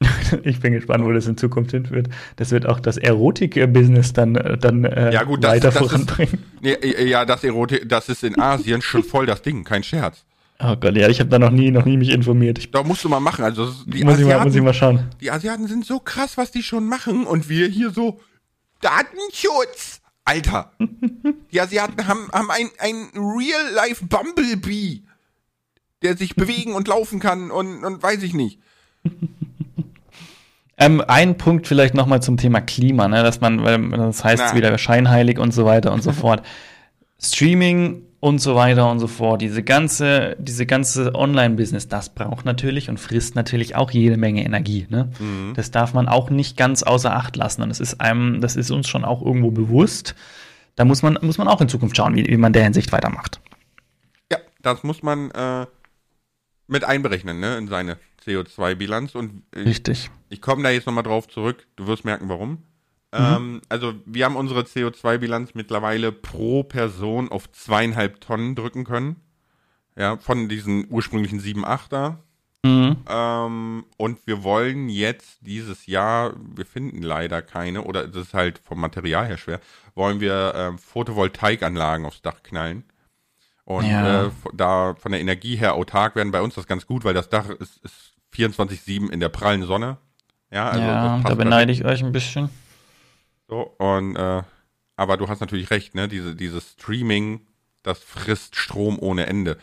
ich bin gespannt, wo das in Zukunft hinführt. Das wird auch das Erotik-Business dann, äh, dann äh, Ja gut, das, weiter das voranbringen. ist, ja, ja, das Erotik, das ist in Asien schon voll das Ding, kein Scherz. Oh Gott, ja, ich habe da noch nie, noch nie mich informiert. Ich, Da musst du mal machen. Also die muss, ich mal, Asiaten, muss ich mal schauen. Die Asiaten sind so krass, was die schon machen und wir hier so Datenschutz. Alter. Die Asiaten haben, haben ein, ein Real-Life Bumblebee, der sich bewegen und laufen kann und, und weiß ich nicht. Ähm, ein Punkt vielleicht noch mal zum Thema Klima, ne, dass man, das heißt Na. wieder scheinheilig und so weiter und so fort. Streaming und so weiter und so fort. Diese ganze, diese ganze Online-Business, das braucht natürlich und frisst natürlich auch jede Menge Energie. Ne? Mhm. Das darf man auch nicht ganz außer Acht lassen. Und es ist einem, das ist uns schon auch irgendwo bewusst. Da muss man, muss man auch in Zukunft schauen, wie, wie man der Hinsicht weitermacht. Ja, das muss man äh, mit einberechnen, ne, in seine CO2-Bilanz. Und ich, Richtig. Ich komme da jetzt nochmal drauf zurück. Du wirst merken, warum. Mhm. Ähm, also wir haben unsere CO2-Bilanz mittlerweile pro Person auf zweieinhalb Tonnen drücken können. Ja, von diesen ursprünglichen 7,8er. Mhm. Ähm, und wir wollen jetzt dieses Jahr, wir finden leider keine, oder es ist halt vom Material her schwer, wollen wir ähm, Photovoltaikanlagen aufs Dach knallen. Und ja. äh, da von der Energie her autark werden bei uns das ganz gut, weil das Dach ist, ist 24-7 in der prallen Sonne. Ja, also ja da beneide ich euch ein bisschen. So, und äh, aber du hast natürlich recht, ne? Diese, dieses Streaming, das frisst Strom ohne Ende.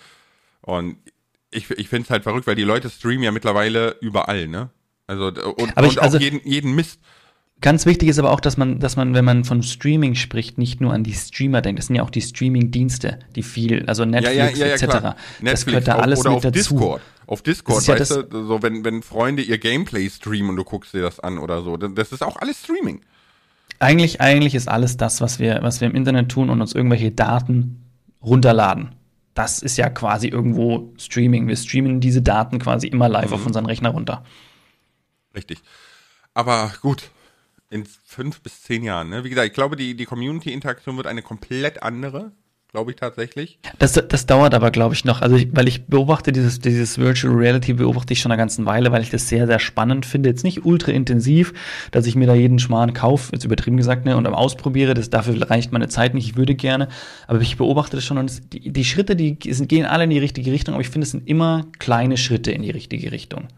Und ich, ich finde es halt verrückt, weil die Leute streamen ja mittlerweile überall, ne? Also und, und also, auch jeden, jeden Mist. Ganz wichtig ist aber auch, dass man, dass man, wenn man von Streaming spricht, nicht nur an die Streamer denkt. Das sind ja auch die Streaming-Dienste, die viel, also Netflix ja, ja, ja, etc. Klar. Das Netflix gehört da alles oder mit auf dazu. Discord. Auf Discord, weißt du, so wenn, wenn Freunde ihr Gameplay streamen und du guckst dir das an oder so, das ist auch alles Streaming. Eigentlich, eigentlich ist alles das, was wir, was wir im Internet tun und uns irgendwelche Daten runterladen. Das ist ja quasi irgendwo Streaming. Wir streamen diese Daten quasi immer live mhm. auf unseren Rechner runter. Richtig. Aber gut, in fünf bis zehn Jahren. Ne? Wie gesagt, ich glaube, die, die Community-Interaktion wird eine komplett andere glaube ich tatsächlich. Das, das dauert aber, glaube ich, noch. Also, ich, weil ich beobachte dieses, dieses Virtual Reality, beobachte ich schon eine ganze Weile, weil ich das sehr, sehr spannend finde. Jetzt nicht ultra intensiv, dass ich mir da jeden Schmarrn kaufe, jetzt übertrieben gesagt, ne, und ausprobiere. Das, dafür reicht meine Zeit nicht. Ich würde gerne. Aber ich beobachte das schon und es, die, die Schritte, die sind, gehen alle in die richtige Richtung, aber ich finde, es sind immer kleine Schritte in die richtige Richtung.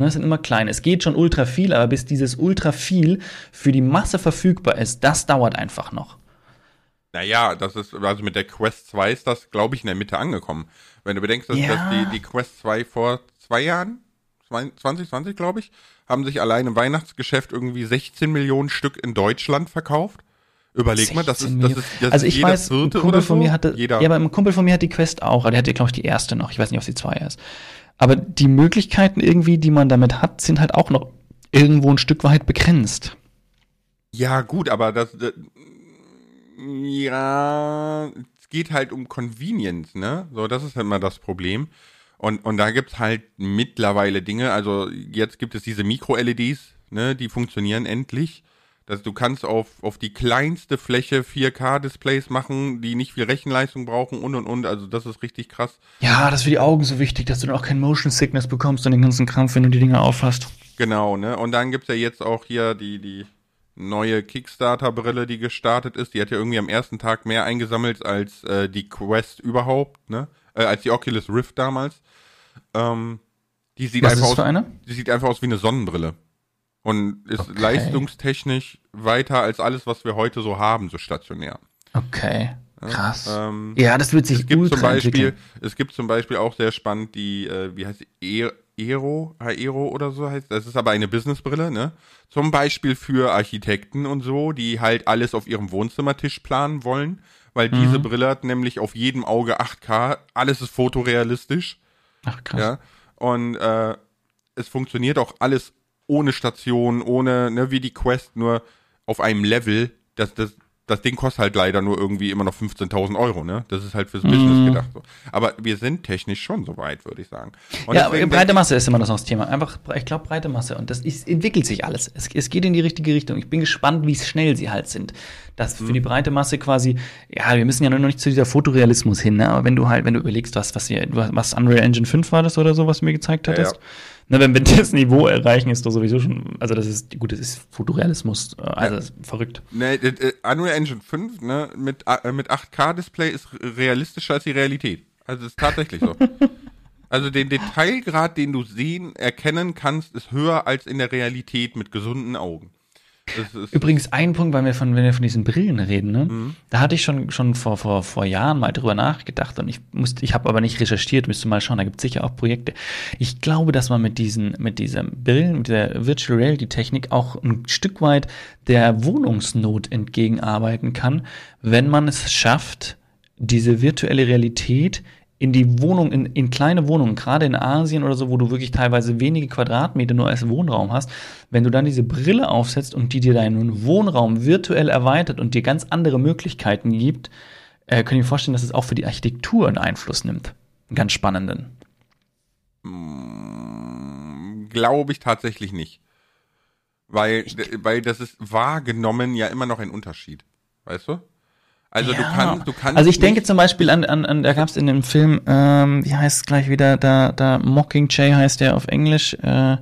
Ne, es sind immer kleine. Es geht schon ultra viel, aber bis dieses ultra viel für die Masse verfügbar ist, das dauert einfach noch. Naja, das ist, also mit der Quest 2 ist das, glaube ich, in der Mitte angekommen. Wenn du bedenkst, dass, ja. dass die, die Quest 2 vor zwei Jahren, 2020, glaube ich, haben sich allein im Weihnachtsgeschäft irgendwie 16 Millionen Stück in Deutschland verkauft. Überleg mal, das ist, das ist, das also ich weiß, ein Kumpel von so. mir hatte, jeder. ja, aber ein Kumpel von mir hat die Quest auch, aber der hatte, glaube ich, die erste noch. Ich weiß nicht, ob sie zwei ist. Aber die Möglichkeiten irgendwie, die man damit hat, sind halt auch noch irgendwo ein Stück weit begrenzt. Ja, gut, aber das, ja, es geht halt um Convenience, ne? So, das ist halt immer das Problem. Und, und da gibt's halt mittlerweile Dinge, also jetzt gibt es diese Mikro-LEDs, ne, die funktionieren endlich. Dass du kannst auf, auf die kleinste Fläche 4K-Displays machen, die nicht viel Rechenleistung brauchen und und und. Also das ist richtig krass. Ja, das ist für die Augen so wichtig, dass du dann auch kein Motion Sickness bekommst und den ganzen Krampf, wenn du die Dinger auffasst. Genau, ne? Und dann gibt's ja jetzt auch hier die, die neue Kickstarter-Brille, die gestartet ist. Die hat ja irgendwie am ersten Tag mehr eingesammelt als äh, die Quest überhaupt, ne? Äh, als die Oculus Rift damals. Ähm, die sieht Was einfach ist für aus, eine? Die sieht einfach aus wie eine Sonnenbrille. Und ist okay. leistungstechnisch weiter als alles, was wir heute so haben, so stationär. Okay. Krass. Ja, ähm, ja das wird sich es gibt zum Beispiel, Es gibt zum Beispiel auch sehr spannend die, äh, wie heißt die, e Aero, Aero oder so heißt. Das ist aber eine Businessbrille, ne? Zum Beispiel für Architekten und so, die halt alles auf ihrem Wohnzimmertisch planen wollen, weil mhm. diese Brille hat nämlich auf jedem Auge 8K, alles ist fotorealistisch. Ach krass. Ja? Und äh, es funktioniert auch alles ohne Station, ohne, ne, wie die Quest, nur auf einem Level, dass das das Ding kostet halt leider nur irgendwie immer noch 15.000 Euro, ne? Das ist halt fürs mm. Business gedacht. So. Aber wir sind technisch schon so weit, würde ich sagen. Und ja, breite Masse ist immer noch das Thema. Einfach, ich glaube, breite Masse. Und das ist, entwickelt sich alles. Es, es, geht in die richtige Richtung. Ich bin gespannt, wie schnell sie halt sind. Dass für mm. die breite Masse quasi, ja, wir müssen ja noch nicht zu dieser Fotorealismus hin, ne? Aber wenn du halt, wenn du überlegst, was, was hier, was Unreal Engine 5 war das oder so, was du mir gezeigt hattest. Ja, ja Ne, wenn wir das Niveau erreichen, ist doch sowieso schon, also das ist, gut, das ist Fotorealismus, äh, also ja. verrückt. Ne, äh, Unreal Engine 5 ne, mit, äh, mit 8K-Display ist realistischer als die Realität. Also ist tatsächlich so. also den Detailgrad, den du sehen, erkennen kannst, ist höher als in der Realität mit gesunden Augen. Übrigens ein Punkt, weil wir von, wenn wir von diesen Brillen reden, ne? Mhm. da hatte ich schon, schon vor, vor, vor Jahren mal drüber nachgedacht und ich musste, ich habe aber nicht recherchiert, müsste mal schauen, da gibt es sicher auch Projekte. Ich glaube, dass man mit diesen, mit diesen Brillen, mit der Virtual Reality Technik auch ein Stück weit der Wohnungsnot entgegenarbeiten kann, wenn man es schafft, diese virtuelle Realität in die Wohnung, in, in kleine Wohnungen, gerade in Asien oder so, wo du wirklich teilweise wenige Quadratmeter nur als Wohnraum hast, wenn du dann diese Brille aufsetzt und die dir deinen Wohnraum virtuell erweitert und dir ganz andere Möglichkeiten gibt, äh, kann ich mir vorstellen, dass es auch für die Architektur einen Einfluss nimmt. Einen ganz spannenden. Mm, Glaube ich tatsächlich nicht. Weil, weil das ist wahrgenommen ja immer noch ein Unterschied. Weißt du? Also ja. du kannst, du kannst. Also ich denke zum Beispiel an, an, an da gab es in dem Film, ähm, wie heißt es gleich wieder, da, da Mockingjay heißt der auf Englisch, äh,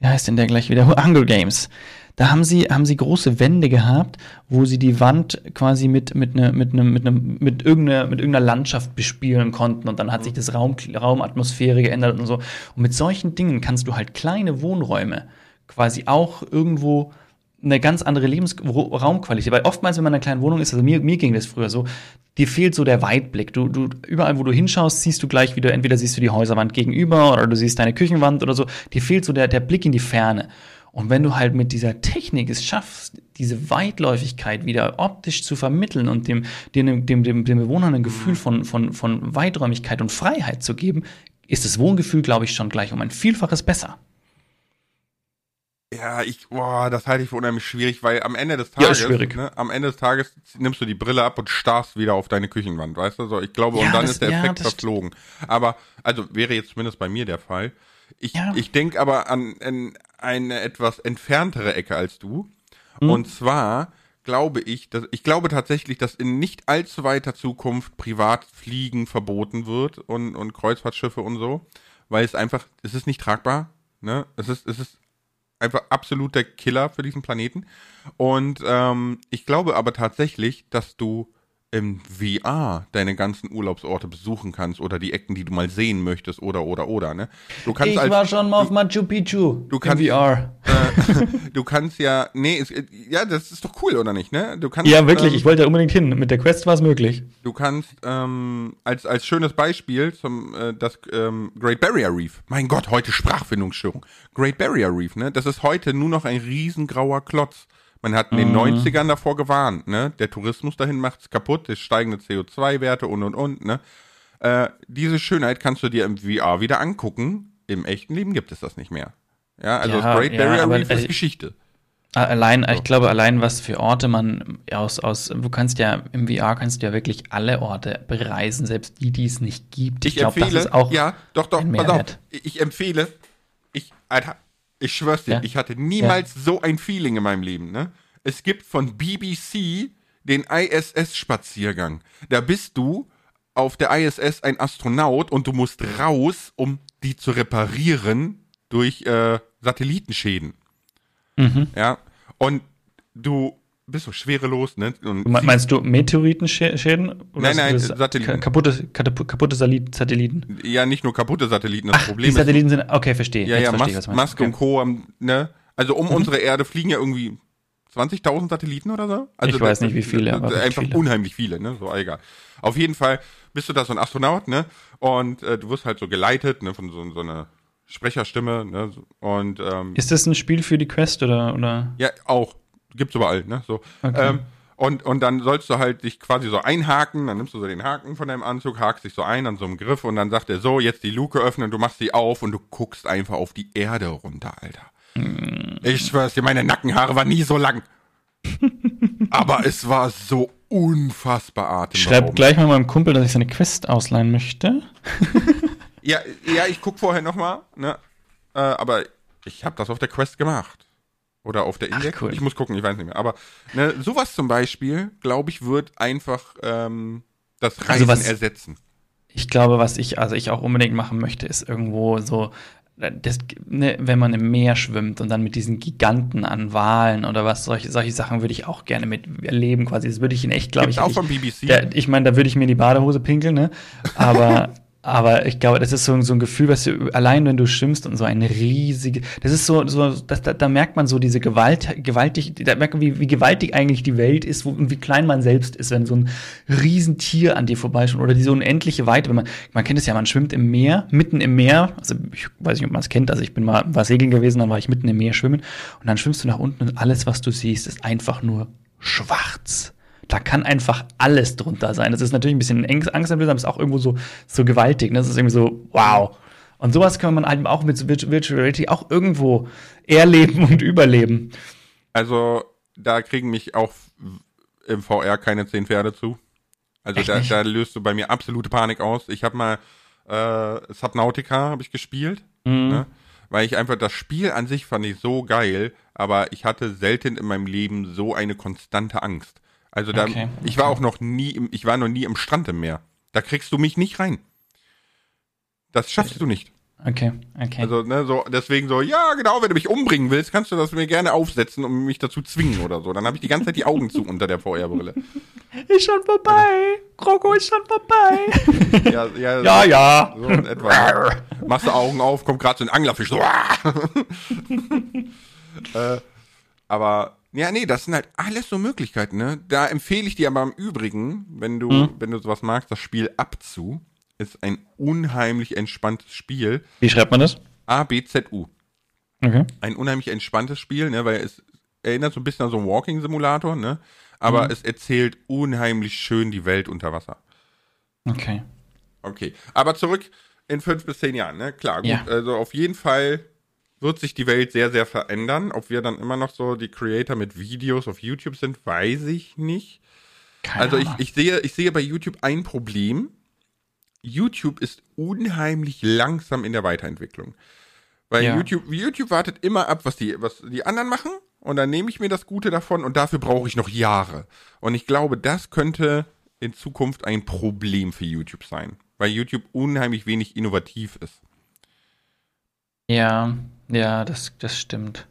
wie heißt denn der gleich wieder? Hunger Games. Da haben sie, haben sie große Wände gehabt, wo sie die Wand quasi mit, mit, ne, mit, ne, mit, ne, mit, irgendeiner, mit irgendeiner Landschaft bespielen konnten und dann hat sich das Raum, Raumatmosphäre geändert und so. Und mit solchen Dingen kannst du halt kleine Wohnräume quasi auch irgendwo eine ganz andere Lebensraumqualität. Weil oftmals, wenn man in einer kleinen Wohnung ist, also mir, mir ging das früher so, dir fehlt so der Weitblick. Du, du, überall, wo du hinschaust, siehst du gleich wieder, entweder siehst du die Häuserwand gegenüber oder du siehst deine Küchenwand oder so. Dir fehlt so der, der Blick in die Ferne. Und wenn du halt mit dieser Technik es schaffst, diese Weitläufigkeit wieder optisch zu vermitteln und dem, dem, dem, dem, dem Bewohnern ein Gefühl von, von, von Weiträumigkeit und Freiheit zu geben, ist das Wohngefühl, glaube ich, schon gleich um ein Vielfaches besser. Ja, ich, boah, das halte ich für unheimlich schwierig, weil am Ende des Tages, ja, schwierig. Ne, am Ende des Tages nimmst du die Brille ab und starrst wieder auf deine Küchenwand, weißt du? So, ich glaube, ja, und dann das, ist der Effekt ja, verflogen. Aber, also wäre jetzt zumindest bei mir der Fall. Ich, ich denke aber an, an eine etwas entferntere Ecke als du. Mhm. Und zwar glaube ich, dass ich glaube tatsächlich, dass in nicht allzu weiter Zukunft Privatfliegen verboten wird und, und Kreuzfahrtschiffe und so, weil es einfach, es ist nicht tragbar. Ne? Es ist, es ist einfach absoluter Killer für diesen Planeten. Und ähm, ich glaube aber tatsächlich, dass du im VR deine ganzen Urlaubsorte besuchen kannst oder die Ecken, die du mal sehen möchtest oder oder oder ne? Du kannst ich als, war schon mal auf Machu Picchu. Du kannst VR. Äh, du kannst ja nee, es, ja, das ist doch cool oder nicht, ne? Du kannst Ja, wirklich, ähm, ich wollte da unbedingt hin. Mit der Quest war es möglich. Du kannst ähm, als als schönes Beispiel zum äh, das ähm, Great Barrier Reef. Mein Gott, heute Sprachfindungsstörung. Great Barrier Reef, ne? Das ist heute nur noch ein riesengrauer Klotz. Man hat in den mhm. 90ern davor gewarnt, ne? Der Tourismus dahin macht's kaputt, es steigende CO2-Werte und und und, ne? Äh, diese Schönheit kannst du dir im VR wieder angucken. Im echten Leben gibt es das nicht mehr. Ja, also ja, das Great Barrier ja, Reef ist äh, Geschichte. Allein, so. ich glaube, allein was für Orte man aus, aus, du kannst ja im VR kannst du ja wirklich alle Orte bereisen, selbst die, die es nicht gibt. Ich, ich glaube, das ist auch ja, doch, doch, pass auf. Ich empfehle, ich, Alter, ich schwör's dir, ja? ich hatte niemals ja. so ein Feeling in meinem Leben, ne? Es gibt von BBC den ISS-Spaziergang. Da bist du auf der ISS ein Astronaut und du musst raus, um die zu reparieren durch äh, Satellitenschäden. Mhm. Ja. Und du bist so schwerelos, ne? Und meinst du Meteoritenschäden? nein, nein, Satelliten. Kaputte, kaputte Satelliten. Ja, nicht nur kaputte Satelliten, das Ach, Problem die Satelliten sind, okay, verstehe. Ja, ja, Mas Musk und Co. ne? Also um mhm. unsere Erde fliegen ja irgendwie 20.000 Satelliten oder so. Also ich weiß nicht, wie viele, aber einfach viele. unheimlich viele, ne? So egal. Auf jeden Fall bist du da so ein Astronaut, ne? Und äh, du wirst halt so geleitet, ne? Von so, so einer Sprecherstimme, ne? Und ähm, ist das ein Spiel für die Quest oder oder? Ja, auch gibt's überall, ne? So. Okay. Ähm, und, und dann sollst du halt dich quasi so einhaken, dann nimmst du so den Haken von deinem Anzug, hakst dich so ein an so einem Griff und dann sagt er so, jetzt die Luke öffnen, du machst sie auf und du guckst einfach auf die Erde runter, Alter. Mm. Ich schwör's dir, meine Nackenhaare waren nie so lang. Aber es war so unfassbar atemberaubend. Schreib gleich mal meinem Kumpel, dass ich seine Quest ausleihen möchte. ja, ja, ich guck vorher nochmal, ne? Äh, aber ich habe das auf der Quest gemacht. Oder auf der Index. Ach, cool. Ich muss gucken, ich weiß nicht mehr. Aber ne, sowas zum Beispiel, glaube ich, wird einfach ähm, das Reisen also was, ersetzen. Ich glaube, was ich, also ich auch unbedingt machen möchte, ist irgendwo so, das, ne, wenn man im Meer schwimmt und dann mit diesen Giganten an Walen oder was, solche, solche Sachen würde ich auch gerne mit erleben, quasi. Das würde ich in echt, glaube ich. auch vom BBC. Der, ich meine, da würde ich mir in die Badehose pinkeln, ne? Aber Aber ich glaube, das ist so, so ein Gefühl, was du, allein wenn du schwimmst und so ein riesige, das ist so, so das, da, da merkt man so diese Gewalt, gewaltig, da merkt man, wie, wie gewaltig eigentlich die Welt ist wo, und wie klein man selbst ist, wenn so ein Riesentier an dir vorbeischaut oder diese unendliche Weite. Wenn man, man kennt es ja, man schwimmt im Meer, mitten im Meer, also ich weiß nicht, ob man es kennt, also ich bin mal, war segeln gewesen, dann war ich mitten im Meer schwimmen und dann schwimmst du nach unten und alles, was du siehst, ist einfach nur schwarz da kann einfach alles drunter sein. Das ist natürlich ein bisschen angsteinflößend, aber ist auch irgendwo so, so gewaltig. Ne? Das ist irgendwie so, wow. Und sowas kann man halt auch mit Virtual Reality auch irgendwo erleben und überleben. Also, da kriegen mich auch im VR keine zehn Pferde zu. Also da, da, löst du bei mir absolute Panik aus. Ich habe mal äh, Subnautica habe ich gespielt, mhm. ne? weil ich einfach das Spiel an sich fand ich so geil, aber ich hatte selten in meinem Leben so eine konstante Angst. Also da, okay, okay. ich war auch noch nie, im, ich war noch nie im Strand im Meer. Da kriegst du mich nicht rein. Das schaffst du nicht. Okay, okay. Also, ne, so, deswegen so, ja, genau, wenn du mich umbringen willst, kannst du das mir gerne aufsetzen und mich dazu zwingen oder so. Dann habe ich die ganze Zeit die Augen zu unter der VR-Brille. Ist schon vorbei. Kroko ist schon vorbei. ja, ja, ja. So, ja. So in etwa. Machst du Augen auf, kommt gerade so ein Anglerfisch. So. äh, aber, ja, nee, das sind halt alles so Möglichkeiten, ne? Da empfehle ich dir aber im Übrigen, wenn du, hm. wenn du sowas magst, das Spiel Abzu ist ein unheimlich entspanntes Spiel. Wie schreibt man das? A-B-Z-U. Okay. Ein unheimlich entspanntes Spiel, ne, weil es erinnert so ein bisschen an so einen Walking-Simulator, ne? Aber mhm. es erzählt unheimlich schön die Welt unter Wasser. Okay. Okay. Aber zurück in fünf bis zehn Jahren, ne? Klar, gut. Ja. Also auf jeden Fall wird sich die Welt sehr, sehr verändern. Ob wir dann immer noch so die Creator mit Videos auf YouTube sind, weiß ich nicht. Keine also ich, ich, sehe, ich sehe bei YouTube ein Problem. YouTube ist unheimlich langsam in der Weiterentwicklung. Weil ja. YouTube, YouTube wartet immer ab, was die, was die anderen machen, und dann nehme ich mir das Gute davon und dafür brauche ich noch Jahre. Und ich glaube, das könnte in Zukunft ein Problem für YouTube sein, weil YouTube unheimlich wenig innovativ ist. Ja, ja, das, das stimmt.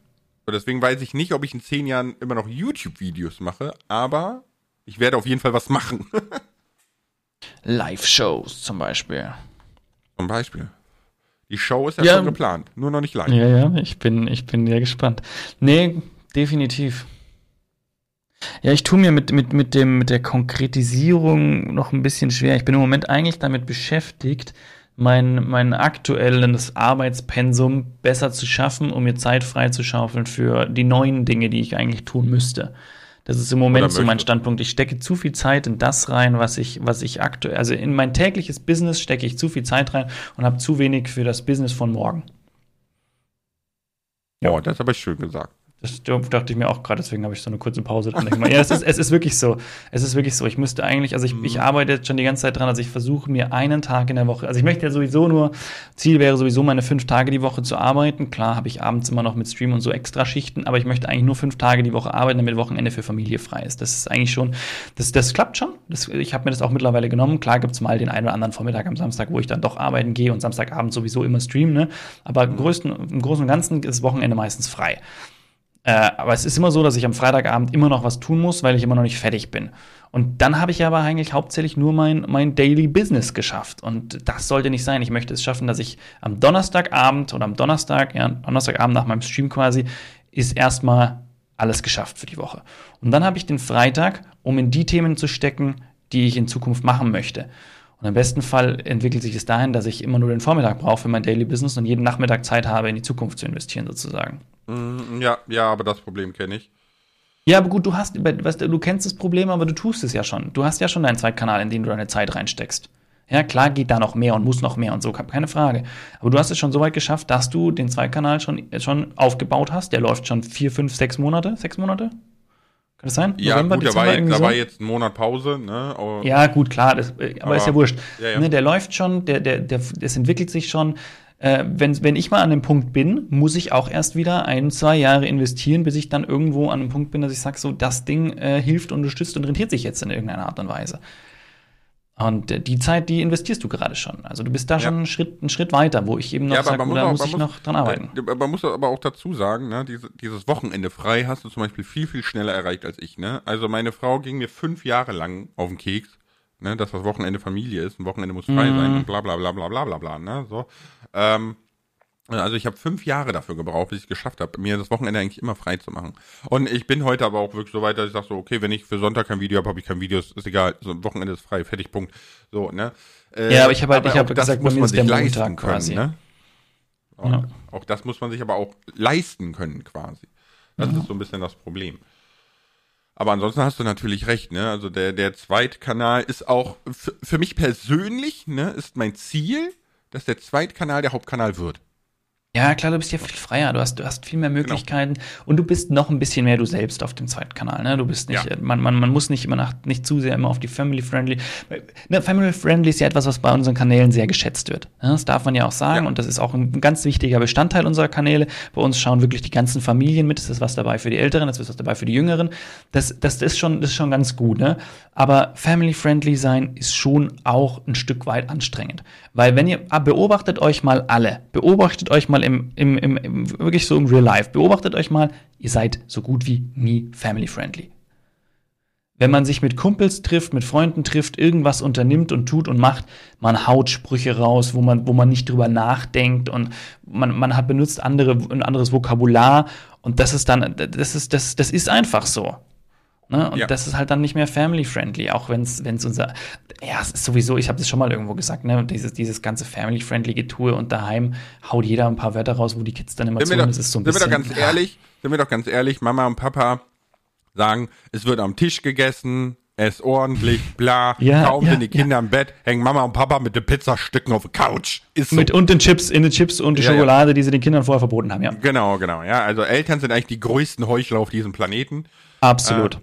Und deswegen weiß ich nicht, ob ich in zehn Jahren immer noch YouTube-Videos mache, aber ich werde auf jeden Fall was machen. Live-Shows zum Beispiel. Zum Beispiel. Die Show ist ja, ja, schon geplant, nur noch nicht live. Ja, ja, ich bin, ich bin sehr gespannt. Nee, definitiv. Ja, ich tue mir mit, mit, mit, dem, mit der Konkretisierung noch ein bisschen schwer. Ich bin im Moment eigentlich damit beschäftigt, mein, mein aktuelles Arbeitspensum besser zu schaffen, um mir Zeit freizuschaufeln für die neuen Dinge, die ich eigentlich tun müsste. Das ist im Moment so mein Standpunkt. Ich stecke zu viel Zeit in das rein, was ich, was ich aktuell, also in mein tägliches Business stecke ich zu viel Zeit rein und habe zu wenig für das Business von morgen. Ja, oh, das ist aber schön gesagt. Das dachte ich mir auch gerade, deswegen habe ich so eine kurze Pause dran. ja, es ist, es ist wirklich so. Es ist wirklich so. Ich müsste eigentlich, also ich, ich mhm. arbeite jetzt schon die ganze Zeit dran, also ich versuche mir einen Tag in der Woche, also ich möchte ja sowieso nur, Ziel wäre sowieso meine fünf Tage die Woche zu arbeiten. Klar habe ich abends immer noch mit Stream und so extra Schichten, aber ich möchte eigentlich nur fünf Tage die Woche arbeiten, damit Wochenende für Familie frei ist. Das ist eigentlich schon, das, das klappt schon. Das, ich habe mir das auch mittlerweile genommen. Klar gibt es mal den einen oder anderen Vormittag am Samstag, wo ich dann doch arbeiten gehe und Samstagabend sowieso immer streamen, ne? Aber im, größten, im Großen und Ganzen ist Wochenende meistens frei. Äh, aber es ist immer so, dass ich am Freitagabend immer noch was tun muss, weil ich immer noch nicht fertig bin. Und dann habe ich aber eigentlich hauptsächlich nur mein, mein Daily Business geschafft. Und das sollte nicht sein. Ich möchte es schaffen, dass ich am Donnerstagabend oder am Donnerstag, ja, Donnerstagabend nach meinem Stream quasi, ist erstmal alles geschafft für die Woche. Und dann habe ich den Freitag, um in die Themen zu stecken, die ich in Zukunft machen möchte. Und im besten Fall entwickelt sich es dahin, dass ich immer nur den Vormittag brauche für mein Daily Business und jeden Nachmittag Zeit habe, in die Zukunft zu investieren, sozusagen. Mm, ja, ja, aber das Problem kenne ich. Ja, aber gut, du hast, weißt du, du kennst das Problem, aber du tust es ja schon. Du hast ja schon deinen Zweitkanal, in den du deine Zeit reinsteckst. Ja, klar geht da noch mehr und muss noch mehr und so, keine Frage. Aber du hast es schon so weit geschafft, dass du den Zweitkanal schon, schon aufgebaut hast. Der läuft schon vier, fünf, sechs Monate. Sechs Monate? Kann das sein? Ja, November, gut, da war, jetzt, da war jetzt ein Monat Pause, ne? Aber ja, gut, klar, das, aber, aber, ist ja wurscht. Ja, ja. Ne, der läuft schon, der, der, der, es entwickelt sich schon äh, wenn, wenn ich mal an dem Punkt bin, muss ich auch erst wieder ein, zwei Jahre investieren, bis ich dann irgendwo an einem Punkt bin, dass ich sage, so, das Ding äh, hilft, unterstützt und rentiert sich jetzt in irgendeiner Art und Weise. Und äh, die Zeit, die investierst du gerade schon. Also du bist da ja. schon einen Schritt, einen Schritt weiter, wo ich eben noch ja, sage, da muss ich muss, noch dran arbeiten. Äh, man muss aber auch dazu sagen, ne, diese, dieses Wochenende frei hast du zum Beispiel viel, viel schneller erreicht als ich. Ne? Also meine Frau ging mir fünf Jahre lang auf den Keks, ne, dass das Wochenende Familie ist, ein Wochenende muss frei mhm. sein und bla bla bla bla bla bla bla. Ne? So. Ähm, also ich habe fünf Jahre dafür gebraucht, bis ich es geschafft habe, mir das Wochenende eigentlich immer frei zu machen. Und ich bin heute aber auch wirklich so weit, dass ich sage so, okay, wenn ich für Sonntag kein Video habe, habe ich kein Video, ist egal, so ein Wochenende ist frei, fertig, Punkt. So, ne? Äh, ja, aber ich habe halt, ich habe gesagt, muss man sich leisten können, quasi. ne? Ja. Auch das muss man sich aber auch leisten können, quasi. Das ja. ist so ein bisschen das Problem. Aber ansonsten hast du natürlich recht, ne? Also der, der Zweitkanal ist auch für mich persönlich, ne, ist mein Ziel, dass der Zweitkanal der Hauptkanal wird. Ja, klar, du bist ja viel freier, du hast, du hast viel mehr genau. Möglichkeiten genau. und du bist noch ein bisschen mehr du selbst auf dem Zweitkanal. Ne? Du bist nicht, ja. man, man, man muss nicht immer nach, nicht zu sehr immer auf die Family Friendly. Ne, Family Friendly ist ja etwas, was bei unseren Kanälen sehr geschätzt wird. Ne? Das darf man ja auch sagen ja. und das ist auch ein ganz wichtiger Bestandteil unserer Kanäle. Bei uns schauen wirklich die ganzen Familien mit. Es ist was dabei für die Älteren, es ist was dabei für die Jüngeren. Das, das, ist, schon, das ist schon ganz gut. Ne? Aber Family Friendly sein ist schon auch ein Stück weit anstrengend. Weil wenn ihr, ah, beobachtet euch mal alle, beobachtet euch mal im, im, im, im, wirklich so im Real Life, beobachtet euch mal, ihr seid so gut wie nie family friendly. Wenn man sich mit Kumpels trifft, mit Freunden trifft, irgendwas unternimmt und tut und macht, man haut Sprüche raus, wo man, wo man nicht drüber nachdenkt und man, man hat benutzt andere, ein anderes Vokabular und das ist dann, das ist, das, das ist einfach so. Ne? Und ja. das ist halt dann nicht mehr family-friendly, auch wenn es unser, ja, es ist sowieso, ich habe das schon mal irgendwo gesagt, ne? dieses, dieses ganze family-friendly Getue und daheim haut jeder ein paar Wörter raus, wo die Kids dann immer sind. Das ist so ein sind bisschen, wir doch ganz ja. ehrlich, sind wir doch ganz ehrlich, Mama und Papa sagen, es wird am Tisch gegessen, es ist ordentlich, bla, ja, kaum ja, sind die Kinder ja. im Bett, hängen Mama und Papa mit den Pizzastücken auf der Couch. Ist so. Mit und den Chips, in den Chips und die Schokolade, die sie den Kindern vorher verboten haben, ja. Genau, genau, ja. Also Eltern sind eigentlich die größten Heuchler auf diesem Planeten. Absolut. Äh,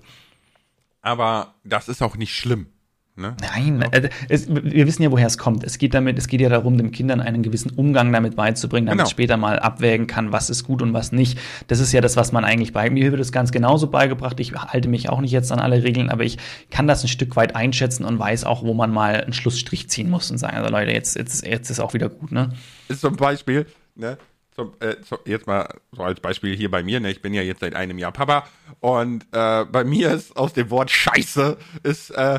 aber das ist auch nicht schlimm. Ne? Nein, äh, es, wir wissen ja, woher es kommt. Es geht damit, es geht ja darum, den Kindern einen gewissen Umgang damit beizubringen, damit genau. später mal abwägen kann, was ist gut und was nicht. Das ist ja das, was man eigentlich bei mir wird es ganz genauso beigebracht. Ich halte mich auch nicht jetzt an alle Regeln, aber ich kann das ein Stück weit einschätzen und weiß auch, wo man mal einen Schlussstrich ziehen muss und sagen, also Leute, jetzt, jetzt, jetzt ist auch wieder gut, ne? Ist zum Beispiel, ne? Zum, äh, zum, jetzt mal so als Beispiel hier bei mir, ne? Ich bin ja jetzt seit einem Jahr Papa und äh, bei mir ist aus dem Wort Scheiße ist äh,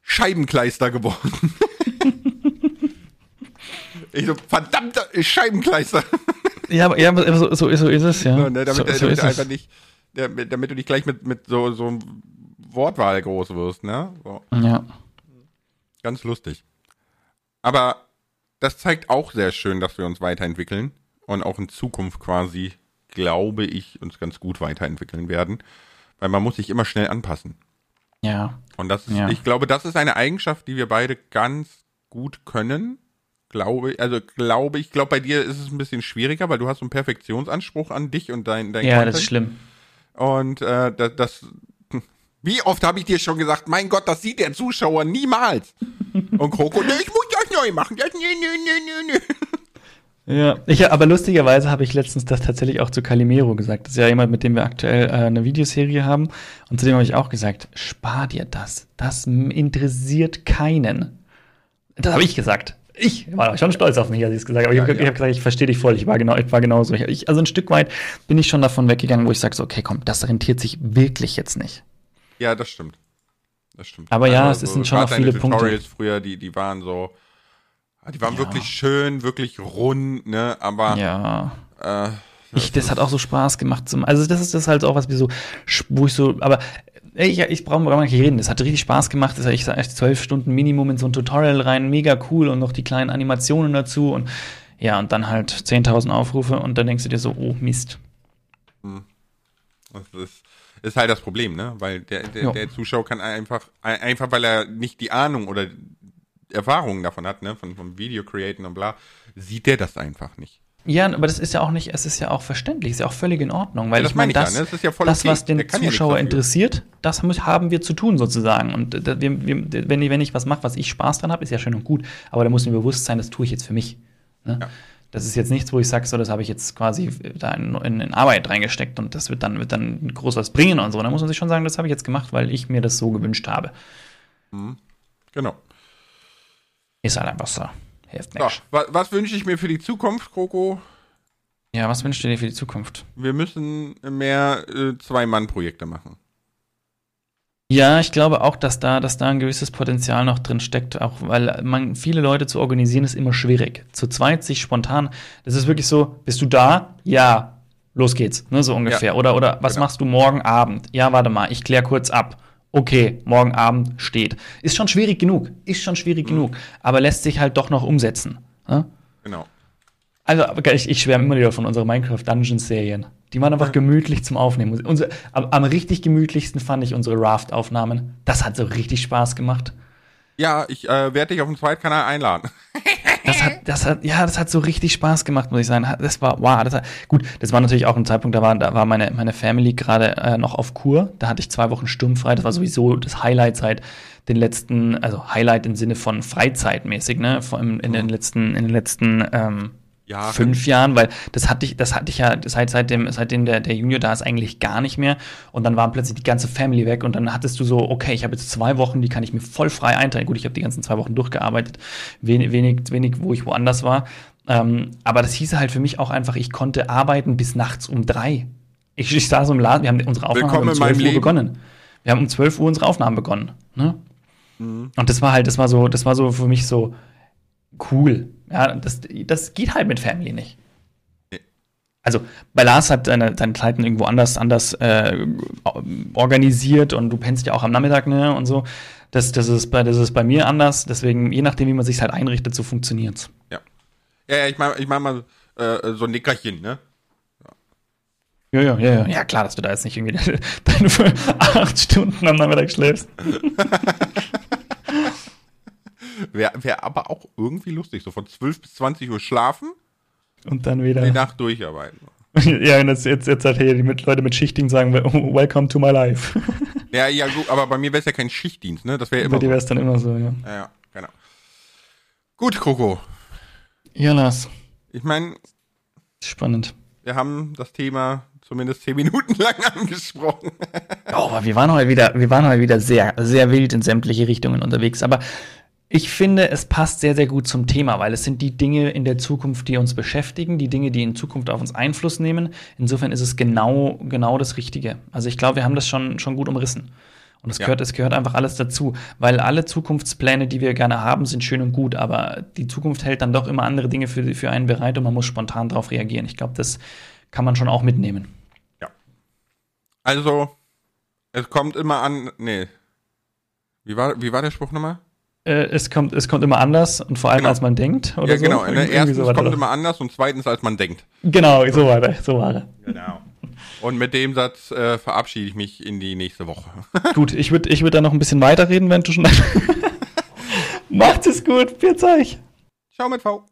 Scheibenkleister geworden. ich so, verdammter Scheibenkleister. ja, aber, ja, aber so, so, so ist es, ja. No, ne, damit, so, so damit einfach nicht, damit, du nicht gleich mit, mit so, so Wortwahl groß wirst, ne? So. Ja. Ganz lustig. Aber das zeigt auch sehr schön, dass wir uns weiterentwickeln und auch in Zukunft quasi, glaube ich, uns ganz gut weiterentwickeln werden. Weil man muss sich immer schnell anpassen. Ja. Und das ist, ja. ich glaube, das ist eine Eigenschaft, die wir beide ganz gut können. Glaube, also glaube ich, glaube bei dir ist es ein bisschen schwieriger, weil du hast so einen Perfektionsanspruch an dich und dein, dein Ja, Content. das ist schlimm. Und äh, das, das wie oft habe ich dir schon gesagt, mein Gott, das sieht der Zuschauer niemals. Und Kroko, ne, ich muss das neu machen. Das, nö, nö, nö, nö. Ja, ich, aber lustigerweise habe ich letztens das tatsächlich auch zu Calimero gesagt. Das ist ja jemand, mit dem wir aktuell äh, eine Videoserie haben. Und zu dem habe ich auch gesagt, spar dir das. Das interessiert keinen. Das habe ich gesagt. Ich war schon stolz auf mich, als ich es gesagt habe. Aber ja, ich habe ja. hab gesagt, ich verstehe dich voll. Ich war genau, ich war genauso. Ich, also ein Stück weit bin ich schon davon weggegangen, wo ich sage so, okay, komm, das rentiert sich wirklich jetzt nicht. Ja, das stimmt. Das stimmt. Aber ja, also, es sind schon noch viele Tutorials Punkte. früher, die, die waren so, die waren ja. wirklich schön, wirklich rund, ne? Aber ja. Äh, ich, das hat auch so Spaß gemacht. Zum, also das ist das halt auch was wie so, wo ich so, aber ich, ich brauche gar nicht reden. Das hat richtig Spaß gemacht. Das ich echt zwölf Stunden Minimum in so ein Tutorial rein, mega cool und noch die kleinen Animationen dazu und ja und dann halt 10.000 Aufrufe und dann denkst du dir so, oh Mist. Hm. Das ist, ist halt das Problem, ne? Weil der, der, der Zuschauer kann einfach, einfach weil er nicht die Ahnung oder Erfahrungen davon hat, ne, von, vom Video createn und bla, sieht der das einfach nicht. Ja, aber das ist ja auch nicht, es ist ja auch verständlich, ist ja auch völlig in Ordnung, weil ja, ich meine, das, ja, ne? das, ja das was den Zuschauer interessiert, das haben wir zu tun sozusagen. Und äh, wir, wir, wenn, ich, wenn ich was mache, was ich Spaß dran habe, ist ja schön und gut, aber da muss mir bewusst sein, das tue ich jetzt für mich. Ne? Ja. Das ist jetzt nichts, wo ich sage, so, das habe ich jetzt quasi da in, in, in, Arbeit reingesteckt und das wird dann, wird dann groß was bringen und so. Da muss man sich schon sagen, das habe ich jetzt gemacht, weil ich mir das so gewünscht habe. Mhm. Genau. Ist halt einfach so. Hilft nicht. So, was, was wünsche ich mir für die Zukunft, Kroko? Ja, was wünschst du dir für die Zukunft? Wir müssen mehr äh, Zwei-Mann-Projekte machen. Ja, ich glaube auch, dass da, dass da ein gewisses Potenzial noch drin steckt, auch weil man viele Leute zu organisieren ist immer schwierig. Zu zweit sich spontan, das ist wirklich so, bist du da? Ja, los geht's, ne, so ungefähr. Ja, oder oder was genau. machst du morgen Abend? Ja, warte mal, ich klär kurz ab okay, morgen Abend steht. Ist schon schwierig genug, ist schon schwierig mhm. genug, aber lässt sich halt doch noch umsetzen. Ja? Genau. Also, ich, ich schwärme immer wieder von unserer Minecraft Dungeons Serien. Die waren einfach ja. gemütlich zum Aufnehmen. Unsere, am, am, richtig gemütlichsten fand ich unsere Raft-Aufnahmen. Das hat so richtig Spaß gemacht. Ja, ich äh, werde dich auf dem Zweitkanal einladen. das hat, das hat, ja, das hat so richtig Spaß gemacht, muss ich sagen. Das war, wow, das hat, gut, das war natürlich auch ein Zeitpunkt, da war, da war meine, meine Family gerade äh, noch auf Kur. Da hatte ich zwei Wochen sturmfrei. Das war sowieso das Highlight seit den letzten, also Highlight im Sinne von Freizeitmäßig, ne, allem in den letzten, in den letzten, ähm, ja, fünf Jahren, weil das hatte ich, das hatte ich ja seit, seitdem, seitdem der, der Junior da ist eigentlich gar nicht mehr. Und dann war plötzlich die ganze Family weg und dann hattest du so, okay, ich habe jetzt zwei Wochen, die kann ich mir voll frei einteilen. Gut, ich habe die ganzen zwei Wochen durchgearbeitet, wenig, wenig, wenig, wo ich woanders war. Ähm, aber das hieß halt für mich auch einfach, ich konnte arbeiten bis nachts um drei. Ich, ich saß im Laden, wir haben unsere Aufnahmen um 12 Uhr Leben. begonnen. Wir haben um 12 Uhr unsere Aufnahmen begonnen. Ne? Mhm. Und das war halt, das war so, das war so für mich so cool. Ja, das, das geht halt mit Family nicht. Also bei Lars hat seine, seine Zeiten irgendwo anders, anders äh, organisiert und du pennst ja auch am Nachmittag, ne? Und so. Das, das, ist bei, das ist bei mir anders. Deswegen, je nachdem, wie man sich halt einrichtet, so funktioniert's. Ja. Ja, ja ich meine ich mein mal äh, so ein Nickerchen, ne? Ja, ja, ja, ja. Ja, klar, dass du da jetzt nicht irgendwie deine acht Stunden am Nachmittag schläfst. Wäre wär aber auch irgendwie lustig. So von 12 bis 20 Uhr schlafen. Und dann wieder. Die Nacht durcharbeiten. ja, und jetzt, jetzt, jetzt hat hier die Leute mit Schichtdienst sagen, welcome to my life. ja, ja, gut, aber bei mir wäre es ja kein Schichtdienst, ne? Das wäre immer. Bei dir wäre es dann immer so, ja. Ja, ja, genau. Gut, Coco. Ja, Lars. Ich meine. Spannend. Wir haben das Thema zumindest zehn Minuten lang angesprochen. oh, aber wir waren heute wieder, wir waren heute wieder sehr, sehr wild in sämtliche Richtungen unterwegs. Aber ich finde, es passt sehr, sehr gut zum Thema, weil es sind die Dinge in der Zukunft, die uns beschäftigen, die Dinge, die in Zukunft auf uns Einfluss nehmen. Insofern ist es genau, genau das Richtige. Also ich glaube, wir haben das schon, schon gut umrissen. Und es ja. gehört, es gehört einfach alles dazu, weil alle Zukunftspläne, die wir gerne haben, sind schön und gut, aber die Zukunft hält dann doch immer andere Dinge für, für einen bereit und man muss spontan darauf reagieren. Ich glaube, das kann man schon auch mitnehmen. Ja. Also, es kommt immer an, nee. Wie war, wie war der Spruch nochmal? Äh, es, kommt, es kommt immer anders und vor allem genau. als man denkt. Oder ja, so. genau. Ne? Erstens so kommt immer anders und zweitens als man denkt. Genau, so war er. So war er. Genau. Und mit dem Satz äh, verabschiede ich mich in die nächste Woche. gut, ich würde ich würd da noch ein bisschen weiterreden, wenn du schon. Macht es gut, bis euch. Ciao mit V.